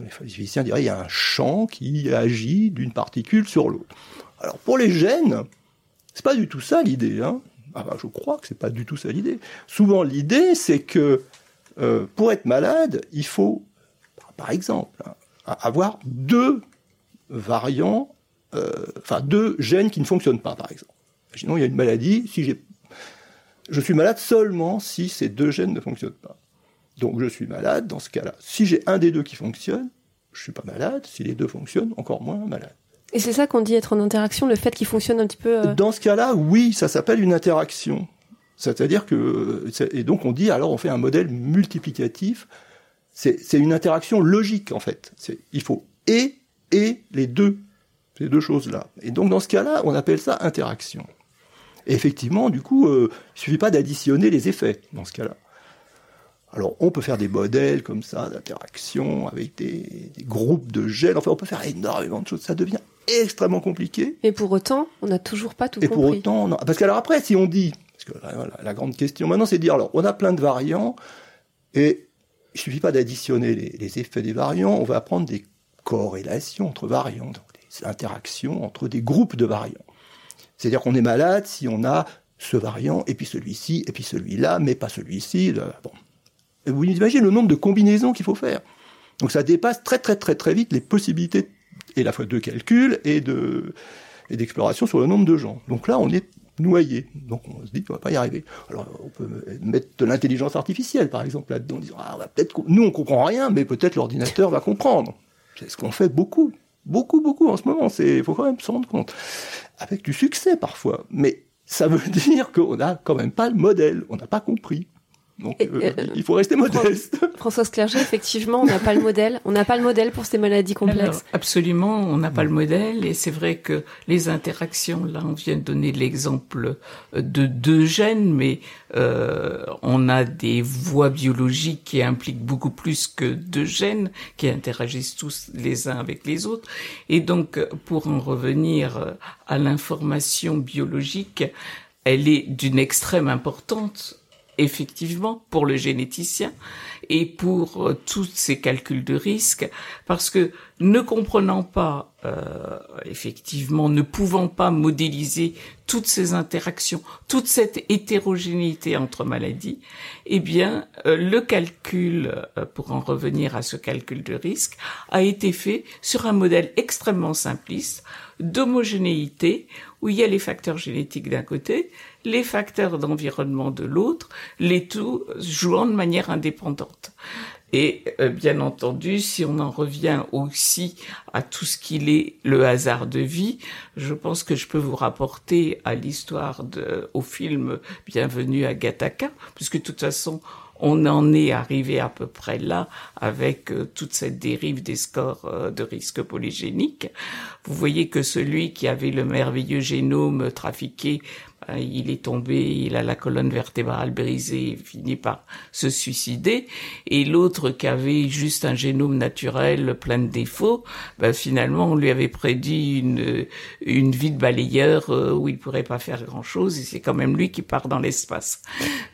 les physiciens diraient, il y a un champ qui agit d'une particule sur l'autre. Alors, pour les gènes, c'est pas du tout ça l'idée, hein. Ah bah, je crois que c'est pas du tout ça l'idée. Souvent, l'idée, c'est que euh, pour être malade, il faut, par exemple, hein, avoir deux variants, euh, enfin deux gènes qui ne fonctionnent pas, par exemple. Imaginons, il y a une maladie, si j'ai, je suis malade seulement si ces deux gènes ne fonctionnent pas. Donc je suis malade dans ce cas-là. Si j'ai un des deux qui fonctionne, je suis pas malade. Si les deux fonctionnent, encore moins malade. Et c'est ça qu'on dit être en interaction, le fait qu'il fonctionne un petit peu. euh, Dans ce cas-là, oui, ça s'appelle une interaction. C'est-à-dire que, et donc on dit, alors on fait un modèle multiplicatif. C'est une interaction logique, en fait. Il faut et, et les deux. Ces deux choses-là. Et donc dans ce cas-là, on appelle ça interaction. Et effectivement, du coup, euh, il suffit pas d'additionner les effets dans ce cas-là. Alors, on peut faire des modèles comme ça d'interaction avec des, des groupes de gènes. Enfin, on peut faire énormément de choses. Ça devient extrêmement compliqué. Mais pour autant, on n'a toujours pas tout Et pour compris. autant, non. Parce qu'alors après, si on dit, la grande question maintenant, c'est de dire, alors, on a plein de variants, et il suffit pas d'additionner les, effets des variants, on va prendre des corrélations entre variants, donc des interactions entre des groupes de variants. C'est-à-dire qu'on est malade si on a ce variant, et puis celui-ci, et puis celui-là, mais pas celui-ci. Bon. Vous imaginez le nombre de combinaisons qu'il faut faire. Donc ça dépasse très très très très vite les possibilités, et la fois de calcul et de et d'exploration sur le nombre de gens. Donc là, on est noyé. Donc on se dit qu'on va pas y arriver. Alors on peut mettre de l'intelligence artificielle, par exemple, là-dedans, en disant ah, peut-être nous on comprend rien, mais peut-être l'ordinateur va comprendre. C'est ce qu'on fait beaucoup, beaucoup, beaucoup en ce moment. C'est faut quand même se rendre compte, avec du succès parfois. Mais ça veut dire qu'on n'a quand même pas le modèle, on n'a pas compris. Donc euh, euh, il faut rester modeste. Françoise Clerget, effectivement, on n'a pas le modèle. On n'a pas le modèle pour ces maladies complexes. Alors, absolument, on n'a pas le modèle et c'est vrai que les interactions, là, on vient de donner l'exemple de deux gènes, mais euh, on a des voies biologiques qui impliquent beaucoup plus que deux gènes qui interagissent tous les uns avec les autres. Et donc, pour en revenir à l'information biologique, elle est d'une extrême importance effectivement pour le généticien et pour euh, tous ces calculs de risque parce que ne comprenant pas euh, effectivement ne pouvant pas modéliser toutes ces interactions toute cette hétérogénéité entre maladies eh bien euh, le calcul pour en revenir à ce calcul de risque a été fait sur un modèle extrêmement simpliste d'homogénéité où il y a les facteurs génétiques d'un côté, les facteurs d'environnement de l'autre, les tout jouant de manière indépendante. Et euh, bien entendu, si on en revient aussi à tout ce qu'il est le hasard de vie, je pense que je peux vous rapporter à l'histoire de, au film Bienvenue à Gattaca, puisque de toute façon, on en est arrivé à peu près là avec euh, toute cette dérive des scores euh, de risque polygénique. Vous voyez que celui qui avait le merveilleux génome trafiqué, il est tombé, il a la colonne vertébrale brisée, il finit par se suicider. Et l'autre qui avait juste un génome naturel plein de défauts, ben, finalement on lui avait prédit une, une vie de balayeur euh, où il pourrait pas faire grand chose et c'est quand même lui qui part dans l'espace.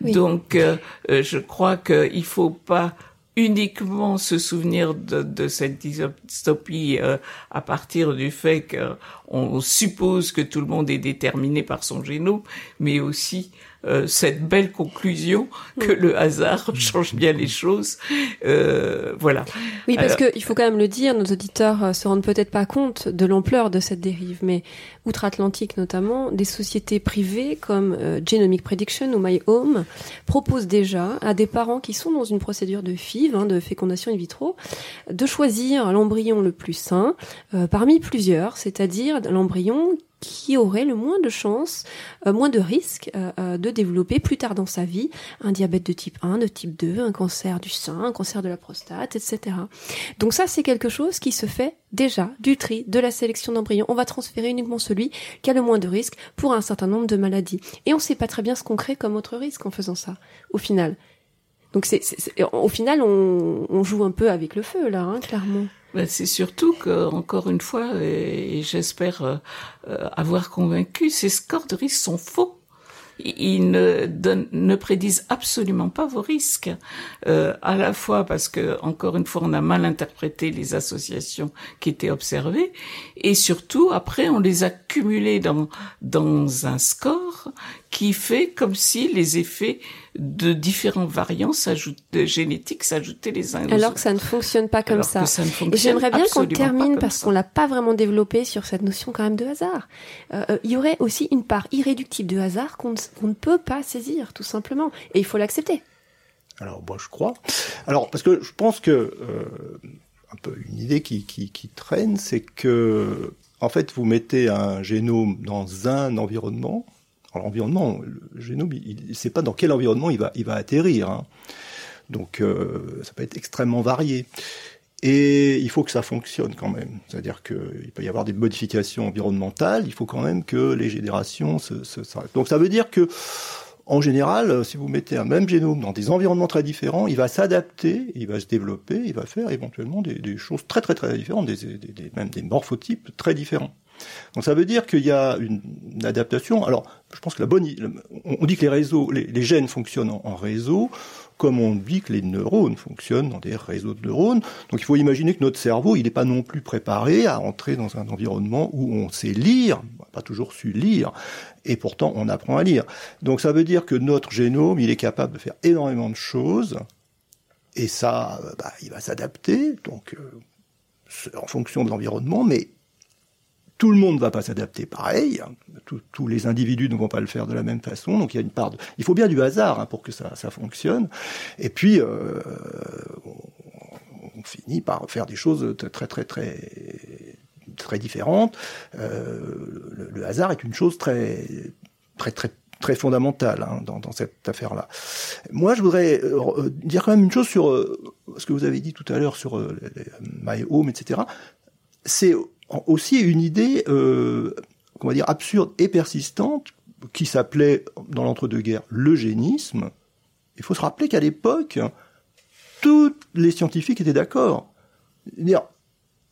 Oui. Donc euh, euh, je crois qu'il faut pas uniquement se souvenir de, cette dystopie euh, à partir du fait qu'on suppose que tout le monde est déterminé par son génome, mais aussi euh, cette belle conclusion que le hasard change bien les choses. Euh, voilà. Oui, parce que il faut quand même le dire, nos auditeurs euh, se rendent peut-être pas compte de l'ampleur de cette dérive, mais outre-Atlantique notamment, des sociétés privées comme Genomic Prediction ou My Home proposent déjà à des parents qui sont dans une procédure de FIV, hein, de fécondation in vitro, de choisir l'embryon le plus sain parmi plusieurs, c'est-à-dire l'embryon qui aurait le moins de chances, euh, moins de risques euh, euh, de développer plus tard dans sa vie un diabète de type 1, de type 2, un cancer du sein, un cancer de la prostate, etc. Donc ça, c'est quelque chose qui se fait déjà du tri, de la sélection d'embryons. On va transférer uniquement celui qui a le moins de risques pour un certain nombre de maladies. Et on ne sait pas très bien ce qu'on crée comme autre risque en faisant ça, au final. Donc c'est, au final, on, on, joue un peu avec le feu, là, hein, clairement. Ben, c'est surtout que, encore une fois, et, j'espère euh, euh, avoir convaincu, ces scores de risque sont faux. Ils ne, prédisent absolument pas vos risques, euh, à la fois parce que, encore une fois, on a mal interprété les associations qui étaient observées, et surtout, après, on les a cumulées dans un score qui fait comme si les effets de différents variants de génétiques s'ajoutaient les uns aux Alors que ça ne fonctionne pas comme ça. Et j'aimerais bien qu'on termine parce qu'on l'a pas vraiment développé sur cette notion quand même de hasard. Euh, euh, il y aurait aussi une part irréductible de hasard qu'on ne peut pas saisir tout simplement et il faut l'accepter. Alors moi je crois. Alors parce que je pense que euh, un peu une idée qui, qui, qui traîne, c'est que en fait vous mettez un génome dans un environnement l'environnement, le génome, il ne sait pas dans quel environnement il va, il va atterrir. Hein. Donc euh, ça peut être extrêmement varié. Et il faut que ça fonctionne quand même. C'est-à-dire qu'il peut y avoir des modifications environnementales, il faut quand même que les générations se, se Donc ça veut dire que, en général, si vous mettez un même génome dans des environnements très différents, il va s'adapter, il va se développer, il va faire éventuellement des, des choses très très très différentes, des, des, même des morphotypes très différents. Donc ça veut dire qu'il y a une, adaptation. Alors, je pense que la bonne, on dit que les réseaux, les, gènes fonctionnent en, réseau, comme on dit que les neurones fonctionnent dans des réseaux de neurones. Donc il faut imaginer que notre cerveau, il n'est pas non plus préparé à entrer dans un environnement où on sait lire, pas toujours su lire, et pourtant on apprend à lire. Donc ça veut dire que notre génome, il est capable de faire énormément de choses, et ça, bah, il va s'adapter, donc euh, en fonction de l'environnement, mais tout le monde ne va pas s'adapter pareil. Hein. Tous, les individus ne vont pas le faire de la même façon. Donc il y a une part. Il faut bien du hasard hein, pour que ça, ça, fonctionne. Et puis euh, on, finit par faire des choses très très très très différentes. Euh, le, hasard est une chose très très très très fondamentale hein, dans, cette affaire-là. Moi, je voudrais euh, dire quand même une chose sur ce que vous avez dit tout à l'heure sur My Home, etc. C'est aussi une idée, euh, va dire, absurde et persistante, qui s'appelait dans l'entre-deux-guerres l'eugénisme. Il faut se rappeler qu'à l'époque, tous les scientifiques étaient d'accord.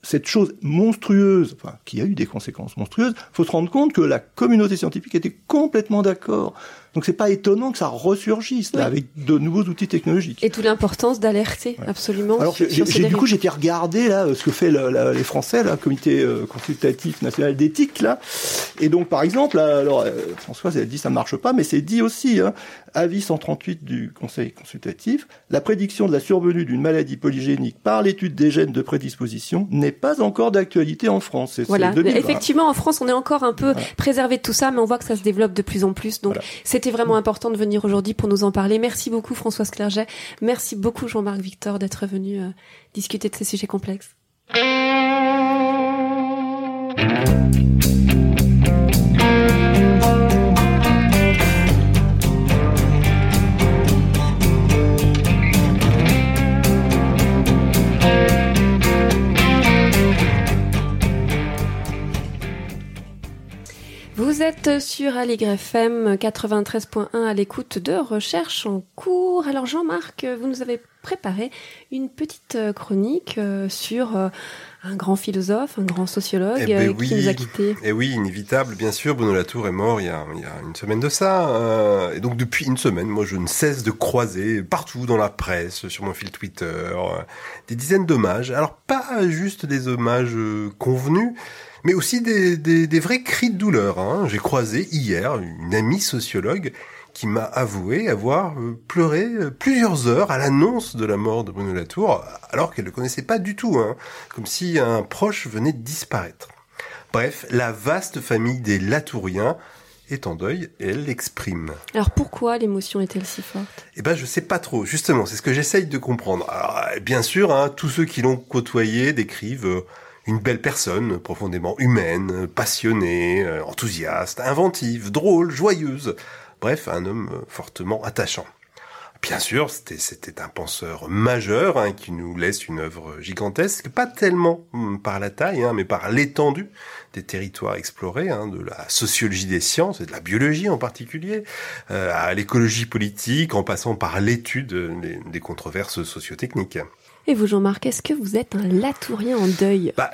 Cette chose monstrueuse, enfin, qui a eu des conséquences monstrueuses, faut se rendre compte que la communauté scientifique était complètement d'accord. Donc c'est pas étonnant que ça ressurgisse là, avec de nouveaux outils technologiques. Et toute l'importance d'alerter absolument. Alors du coup j'étais regardé là ce que fait les Français, là, le Comité euh, consultatif national d'éthique là. Et donc par exemple, alors euh, Françoise elle dit ça marche pas, mais c'est dit aussi. Hein, avis 138 du Conseil consultatif, la prédiction de la survenue d'une maladie polygénique par l'étude des gènes de prédisposition n'est pas encore d'actualité en France. Voilà. Effectivement, en France, on est encore un peu préservé de tout ça, mais on voit que ça se développe de plus en plus. Donc, c'était vraiment important de venir aujourd'hui pour nous en parler. Merci beaucoup, Françoise Clerget. Merci beaucoup, Jean-Marc Victor, d'être venu euh, discuter de ces sujets complexes. Vous êtes sur Aligre FM 93.1 à l'écoute de Recherche en cours. Alors Jean-Marc, vous nous avez préparé une petite euh, chronique euh, sur euh, un grand philosophe, un grand sociologue Eh ben qui oui. nous a quittés. Et oui, inévitable, bien sûr. Bruno Latour est mort il y a, il y a une semaine de ça. euh, et donc depuis une semaine, moi, je ne cesse de croiser partout dans la presse, sur mon fil Twitter, euh, des dizaines d'hommages. Alors pas juste des hommages convenus, mais aussi des, des, des vrais cris de douleur. Hein. J'ai croisé hier une amie sociologue qui m'a avoué avoir euh, pleuré euh, plusieurs heures à l'annonce de la mort de Bruno Latour, alors qu'elle ne le connaissait pas du tout, hein, comme si un proche venait de disparaître. Bref, la vaste famille des Latouriens est en deuil et elle l'exprime. Alors pourquoi l'émotion est-elle si forte? Eh ben, je sais pas trop. Justement, c'est ce que j'essaye de comprendre. Alors, euh, bien sûr, hein, tous ceux qui l'ont côtoyé décrivent une belle personne, profondément humaine, passionnée, enthousiaste, inventive, drôle, joyeuse. Bref, un homme euh, fortement attachant. Bien sûr, c'était un penseur majeur hein, qui nous laisse une œuvre gigantesque, pas tellement hum, par la taille, hein, mais par l'étendue des territoires explorés, hein, de la sociologie des sciences et de la biologie en particulier, euh, à l'écologie politique, en passant par l'étude des, des controverses sociotechniques. Et vous Jean-Marc, est-ce que vous êtes un latourien en deuil? Bah,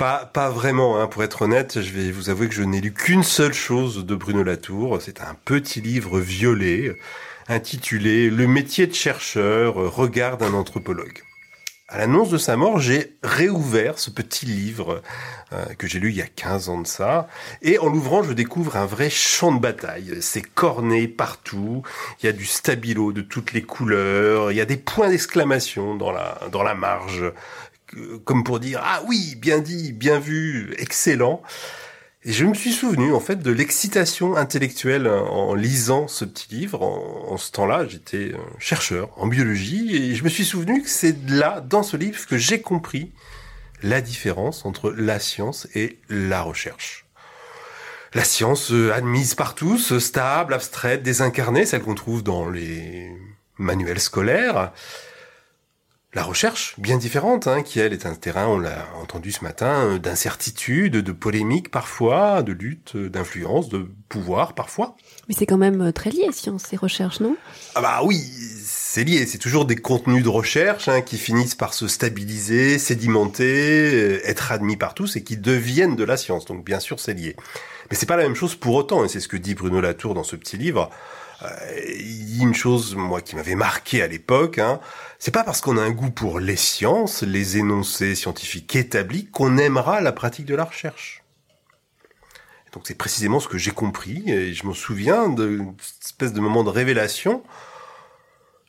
pas, vraiment, hein, pour être honnête, je vais vous avouer que je n'ai lu qu'une seule chose de Bruno Latour. C'est un petit livre violet intitulé Le métier de chercheur, regard d'un anthropologue. À l'annonce de sa mort, j'ai réouvert ce petit livre euh, que j'ai lu il y a 15 ans de ça. Et en l'ouvrant, je découvre un vrai champ de bataille. C'est corné partout. Il y a du stabilo de toutes les couleurs. Il y a des points d'exclamation dans la, dans la marge. Comme pour dire, ah oui, bien dit, bien vu, excellent. Et je me suis souvenu, en fait, de l'excitation intellectuelle en lisant ce petit livre. En, en ce temps-là, j'étais euh, chercheur en biologie et je me suis souvenu que c'est là, dans ce livre, que j'ai compris la différence entre la science et la recherche. La science euh, admise par tous, stable, abstraite, désincarnée, celle qu'on trouve dans les manuels scolaires. La recherche, bien différente, hein, qui elle est un terrain, on l'a entendu ce matin, euh, d'incertitude, de polémique parfois, de lutte, euh, d'influence, de pouvoir parfois. Mais c'est quand même euh, très lié, science et recherche, non? Ah bah oui, c'est lié, c'est toujours des contenus de recherche hein, qui finissent par se stabiliser, sédimenter, être admis par tous et qui deviennent de la science. Donc bien sûr, c'est lié. Mais c'est pas la même chose pour autant, et c'est ce que dit Bruno Latour dans ce petit livre. Euh, il dit une chose, moi, qui m'avait marqué à l'époque, hein, c'est pas parce qu'on a un goût pour les sciences, les énoncés scientifiques établis, qu'on aimera la pratique de la recherche. Donc c'est précisément ce que j'ai compris, et je m'en souviens d'une espèce de moment de révélation.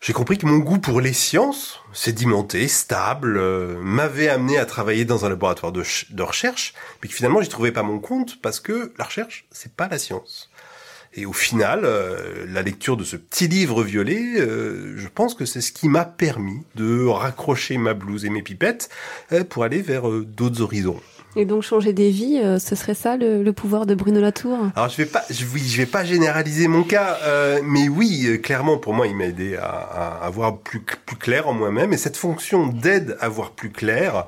J'ai compris que mon goût pour les sciences, sédimenté, stable, euh, m'avait amené à travailler dans un laboratoire de, de recherche, mais que finalement j'y trouvais pas mon compte parce que la recherche, c'est pas la science. Et au final, euh, la lecture de ce petit livre violet, euh, je pense que c'est ce qui m'a permis de raccrocher ma blouse et mes pipettes euh, pour aller vers euh, d'autres horizons. Et donc changer des vies, euh, ce serait ça le, le pouvoir de Bruno Latour? Alors je vais pas, je, oui, je vais pas généraliser mon cas, euh, mais oui, euh, clairement pour moi, il m'a aidé à, à, à voir plus plus clair en moi-même, et cette fonction d'aide à voir plus clair,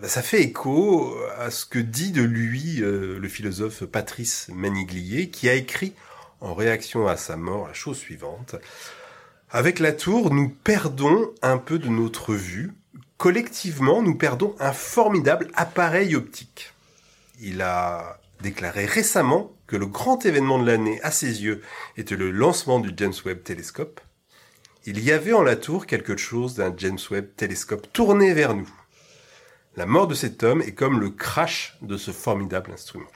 bah, ça fait écho à ce que dit de lui euh, le philosophe Patrice Maniglier, qui a écrit en réaction à sa mort la chose suivante. Avec la tour, nous perdons un peu de notre vue. Collectivement, nous perdons un formidable appareil optique. Il a déclaré récemment que le grand événement de l'année à ses yeux était le lancement du James Webb Telescope. Il y avait en la tour quelque chose d'un James Webb Telescope tourné vers nous. La mort de cet homme est comme le crash de ce formidable instrument.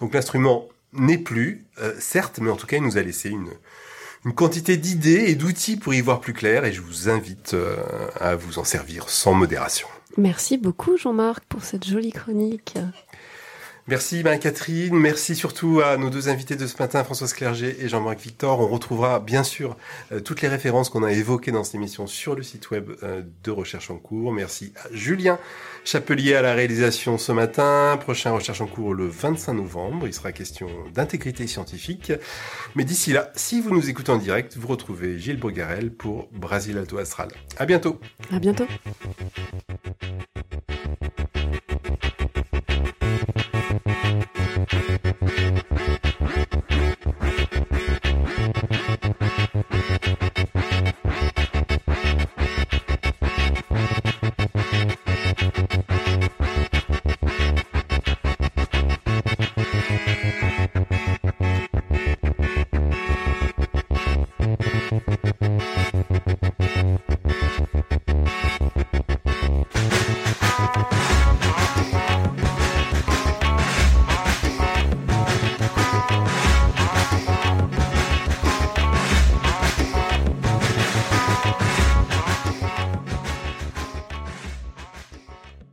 Donc l'instrument n'est plus, euh, certes, mais en tout cas il nous a laissé une, quantité d'idées et d'outils pour y voir plus clair et je vous invite euh, à vous en servir sans modération. Merci beaucoup Jean-Marc pour cette jolie chronique. Merci Marie-Catherine, merci surtout à nos deux invités de ce matin, Françoise Clerget et Jean-Marc Victor. On retrouvera bien sûr euh, toutes les références qu'on a évoquées dans cette émission sur le site web euh, de Recherche en cours. Merci à Julien Chapelier à la réalisation ce matin. Prochain Recherche en cours le 25 novembre. Il sera question d'intégrité scientifique. Mais d'ici là, si vous nous écoutez en direct, vous retrouvez Gilles Bogarel pour Brasil Alto Astral. À bientôt. À bientôt.